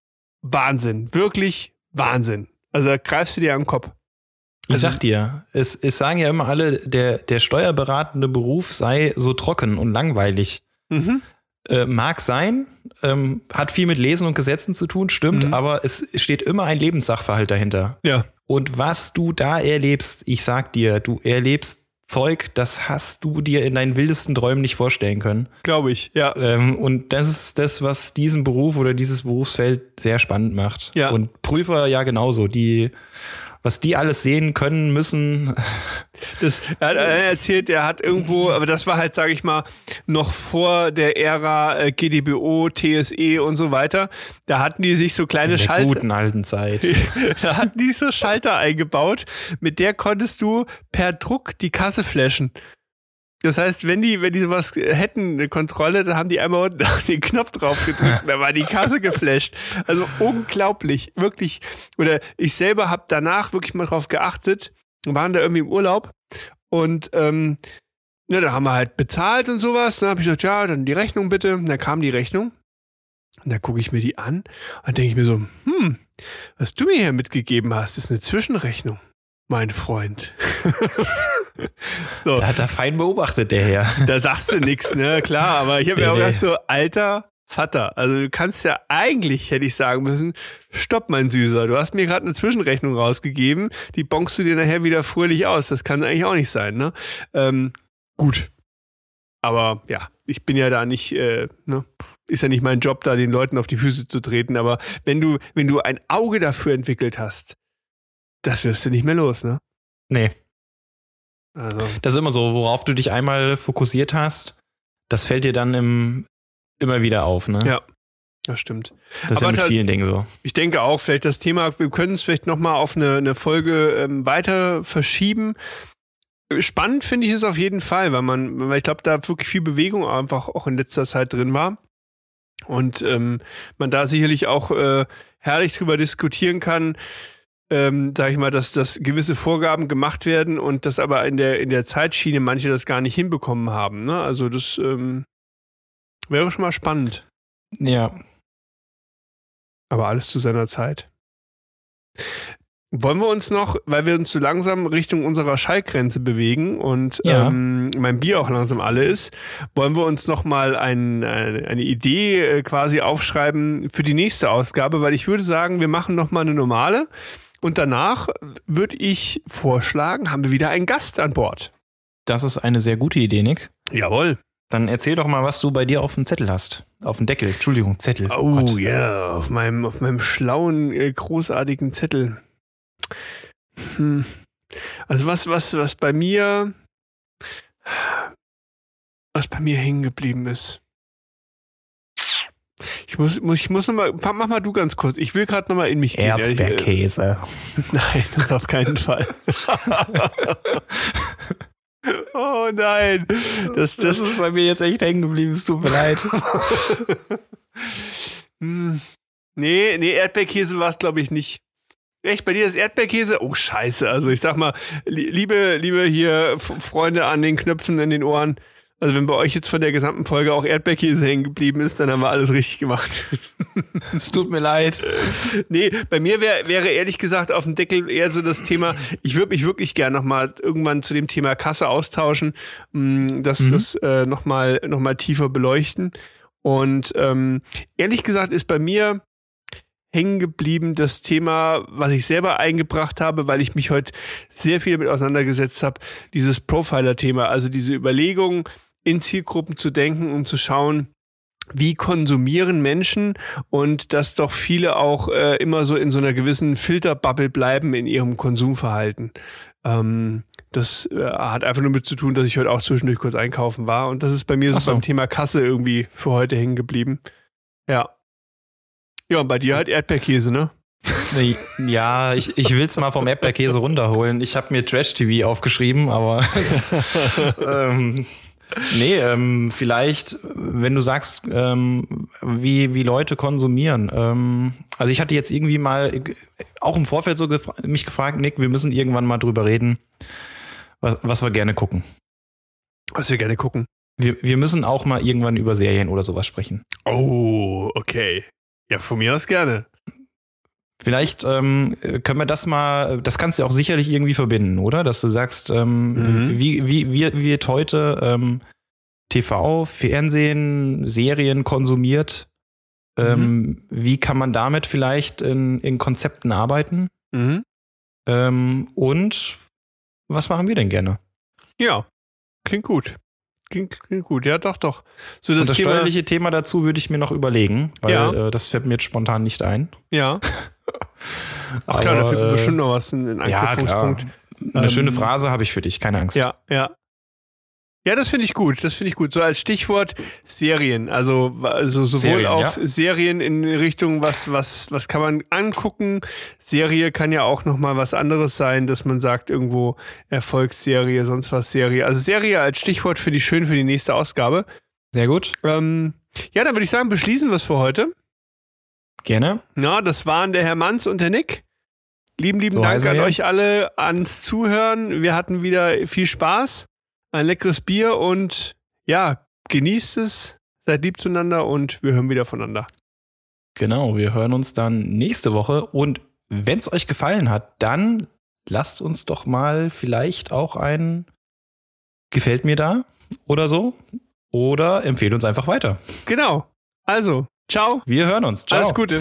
Wahnsinn. Wirklich Wahnsinn. Also da greifst du dir am Kopf. Ich Also- sag dir, es, es sagen ja immer alle, der, der steuerberatende Beruf sei so trocken und langweilig. Mhm. Äh, mag sein, ähm, hat viel mit Lesen und Gesetzen zu tun, stimmt, Mhm. aber es steht immer ein Lebenssachverhalt dahinter. Ja. Und was du da erlebst, ich sag dir, du erlebst Zeug, das hast du dir in deinen wildesten Träumen nicht vorstellen können. Glaube ich. Ja. Ähm, und das ist das, was diesen Beruf oder dieses Berufsfeld sehr spannend macht. Ja. Und Prüfer ja genauso, die, was die alles sehen können, müssen. Das, er hat er erzählt, er hat irgendwo, aber das war halt, sage ich mal, noch vor der Ära äh, GDBO, TSE und so weiter. Da hatten die sich so kleine In der Schalter, guten alten Zeit. (laughs) da hatten die so Schalter eingebaut, mit der konntest du per Druck die Kasse flashen. Das heißt, wenn die, wenn die sowas hätten, eine Kontrolle, dann haben die einmal unten (laughs) auf den Knopf drauf gedrückt, da war die Kasse geflasht. Also unglaublich, wirklich. Oder ich selber habe danach wirklich mal drauf geachtet, waren da irgendwie im Urlaub und ähm, ja, da haben wir halt bezahlt und sowas. Dann habe ich gesagt, ja, dann die Rechnung bitte. Und dann kam die Rechnung. Und dann gucke ich mir die an und denke ich mir so, hm, was du mir hier mitgegeben hast, ist eine Zwischenrechnung, mein Freund. (laughs) (laughs) so, Da hat er fein beobachtet, der Herr. (laughs) da sagst du nichts, ne? Klar, aber ich habe mir auch gedacht, so, alter Vater, also du kannst ja eigentlich, hätte ich sagen müssen, stopp, mein Süßer, du hast mir gerade eine Zwischenrechnung rausgegeben, die bonkst du dir nachher wieder fröhlich aus. Das kann eigentlich auch nicht sein, ne? Ähm, gut. Aber ja, ich bin ja da nicht, äh, ne? Ist ja nicht mein Job, da den Leuten auf die Füße zu treten, aber wenn du, wenn du ein Auge dafür entwickelt hast, das wirst du nicht mehr los, ne? Nee, Also, das ist immer so, worauf du dich einmal fokussiert hast, das fällt dir dann im, immer wieder auf, ne? Ja. Das stimmt. Das ist ja Aber mit ta- vielen Dingen so. Ich denke auch, vielleicht das Thema, wir können es vielleicht nochmal auf eine, eine Folge ähm, weiter verschieben. Spannend finde ich es auf jeden Fall, weil man, weil ich glaube, da wirklich viel Bewegung einfach auch in letzter Zeit drin war. Und ähm, man da sicherlich auch äh, herrlich drüber diskutieren kann, ähm, sag ich mal, dass, dass gewisse Vorgaben gemacht werden und dass aber in der, in der Zeitschiene manche das gar nicht hinbekommen haben. Ne? Also das ähm, wäre schon mal spannend. Ja. Aber alles zu seiner Zeit. Wollen wir uns noch, weil wir uns so langsam Richtung unserer Schallgrenze bewegen und Ja. ähm, mein Bier auch langsam alle ist, wollen wir uns noch mal ein, eine, eine Idee äh, quasi aufschreiben für die nächste Ausgabe, weil ich würde sagen, wir machen noch mal eine normale und danach würde ich vorschlagen, haben wir wieder einen Gast an Bord. Das ist eine sehr gute Idee, Nick. Jawohl. Dann erzähl doch mal, was du bei dir auf dem Zettel hast. Auf dem Deckel. Entschuldigung, Zettel. Oh ja, auf meinem, auf meinem schlauen, äh, großartigen Zettel. Hm. Also was, was, was bei mir, was bei mir hängen geblieben ist. Ich muss, muss, ich muss noch mal, mach mal du ganz kurz. Ich will gerade noch mal in mich gehen. äh, Erdbeerkäse. (laughs) Nein, das auf keinen Fall. (laughs) oh nein. Das, das, ist bei mir jetzt echt hängen geblieben. Es tut mir leid. (laughs) Hm. Nee, nee, Erdbeerkäse war es, glaube ich, nicht. Echt, bei dir ist Erdbeerkäse? Oh, scheiße. Also ich sag mal, li- liebe, liebe hier Freunde an den Knöpfen in den Ohren, also wenn bei euch jetzt von der gesamten Folge auch Erdbeerkäse hängen geblieben ist, dann haben wir alles richtig gemacht. (laughs) Es tut mir leid. nee, bei mir wär, wäre ehrlich gesagt auf dem Deckel eher so das Thema, ich würde mich wirklich gern nochmal irgendwann zu dem Thema Kasse austauschen, mh, das, Mhm. das äh, nochmal noch mal tiefer beleuchten. Und ähm, ehrlich gesagt ist bei mir hängen geblieben das Thema, was ich selber eingebracht habe, weil ich mich heute sehr viel damit auseinandergesetzt habe, dieses Profiler-Thema, also diese Überlegung, in Zielgruppen zu denken und zu schauen, wie konsumieren Menschen und dass doch viele auch äh, immer so in so einer gewissen Filterbubble bleiben in ihrem Konsumverhalten. Ähm, das äh, hat einfach nur mit zu tun, dass ich heute auch zwischendurch kurz einkaufen war und das ist bei mir so, so. beim Thema Kasse irgendwie für heute hängen geblieben. Ja. Ja, und bei dir halt Erdbeerkäse, ne? Ja, ich, ich will es mal vom Erdbeerkäse runterholen. Ich habe mir Trash-TV aufgeschrieben, aber (laughs) ähm, nee, ähm, vielleicht, wenn du sagst, ähm, wie, wie Leute konsumieren. Ähm, also ich hatte jetzt irgendwie mal auch im Vorfeld so gefra mich gefragt, Nick, wir müssen irgendwann mal drüber reden, was, was wir gerne gucken. Was wir gerne gucken. Wir, wir müssen auch mal irgendwann über Serien oder sowas sprechen. Oh, okay. Ja, von mir aus gerne. Vielleicht ähm, können wir das mal, das kannst du auch sicherlich irgendwie verbinden, oder? Dass du sagst, ähm, Mhm. wie, wie, wie wird heute ähm, TV, Fernsehen, Serien konsumiert? Ähm, Wie kann man damit vielleicht in, in Konzepten arbeiten? Mhm. Ähm, und was machen wir denn gerne? Ja, klingt gut. Klingt, klingt gut. Ja, doch, doch. So das, und das Thema, steuerliche Thema dazu würde ich mir noch überlegen, weil Ja. äh, das fällt mir jetzt spontan nicht ein. Ja. (laughs) Ach klar, da Aber, findet man äh, bestimmt noch was, ein, ein Ja. Anknüpfungspunkt. Eine Ähm, schöne Phrase habe ich für dich, keine Angst. Ja, ja. Ja, das finde ich gut. Das finde ich gut. So als Stichwort Serien. Also, also sowohl Serien, auf ja. Serien in Richtung, was, was, was kann man angucken. Serie kann ja auch nochmal was anderes sein, dass man sagt, irgendwo Erfolgsserie, sonst was Serie. Also Serie als Stichwort finde ich schön für die nächste Ausgabe. Sehr gut. Ähm, ja, dann würde ich sagen, beschließen wir es für heute. Gerne. Ja, das waren der Herr Manns und der Nick. Lieben, lieben So Dank an wir. euch alle ans Zuhören. Wir hatten wieder viel Spaß, ein leckeres Bier und ja, genießt es, seid lieb zueinander und wir hören wieder voneinander. Genau, wir hören uns dann nächste Woche und wenn es euch gefallen hat, dann lasst uns doch mal vielleicht auch ein Gefällt mir da oder so oder empfehlt uns einfach weiter. Genau. Also, ciao. Wir hören uns. Ciao. Alles Gute.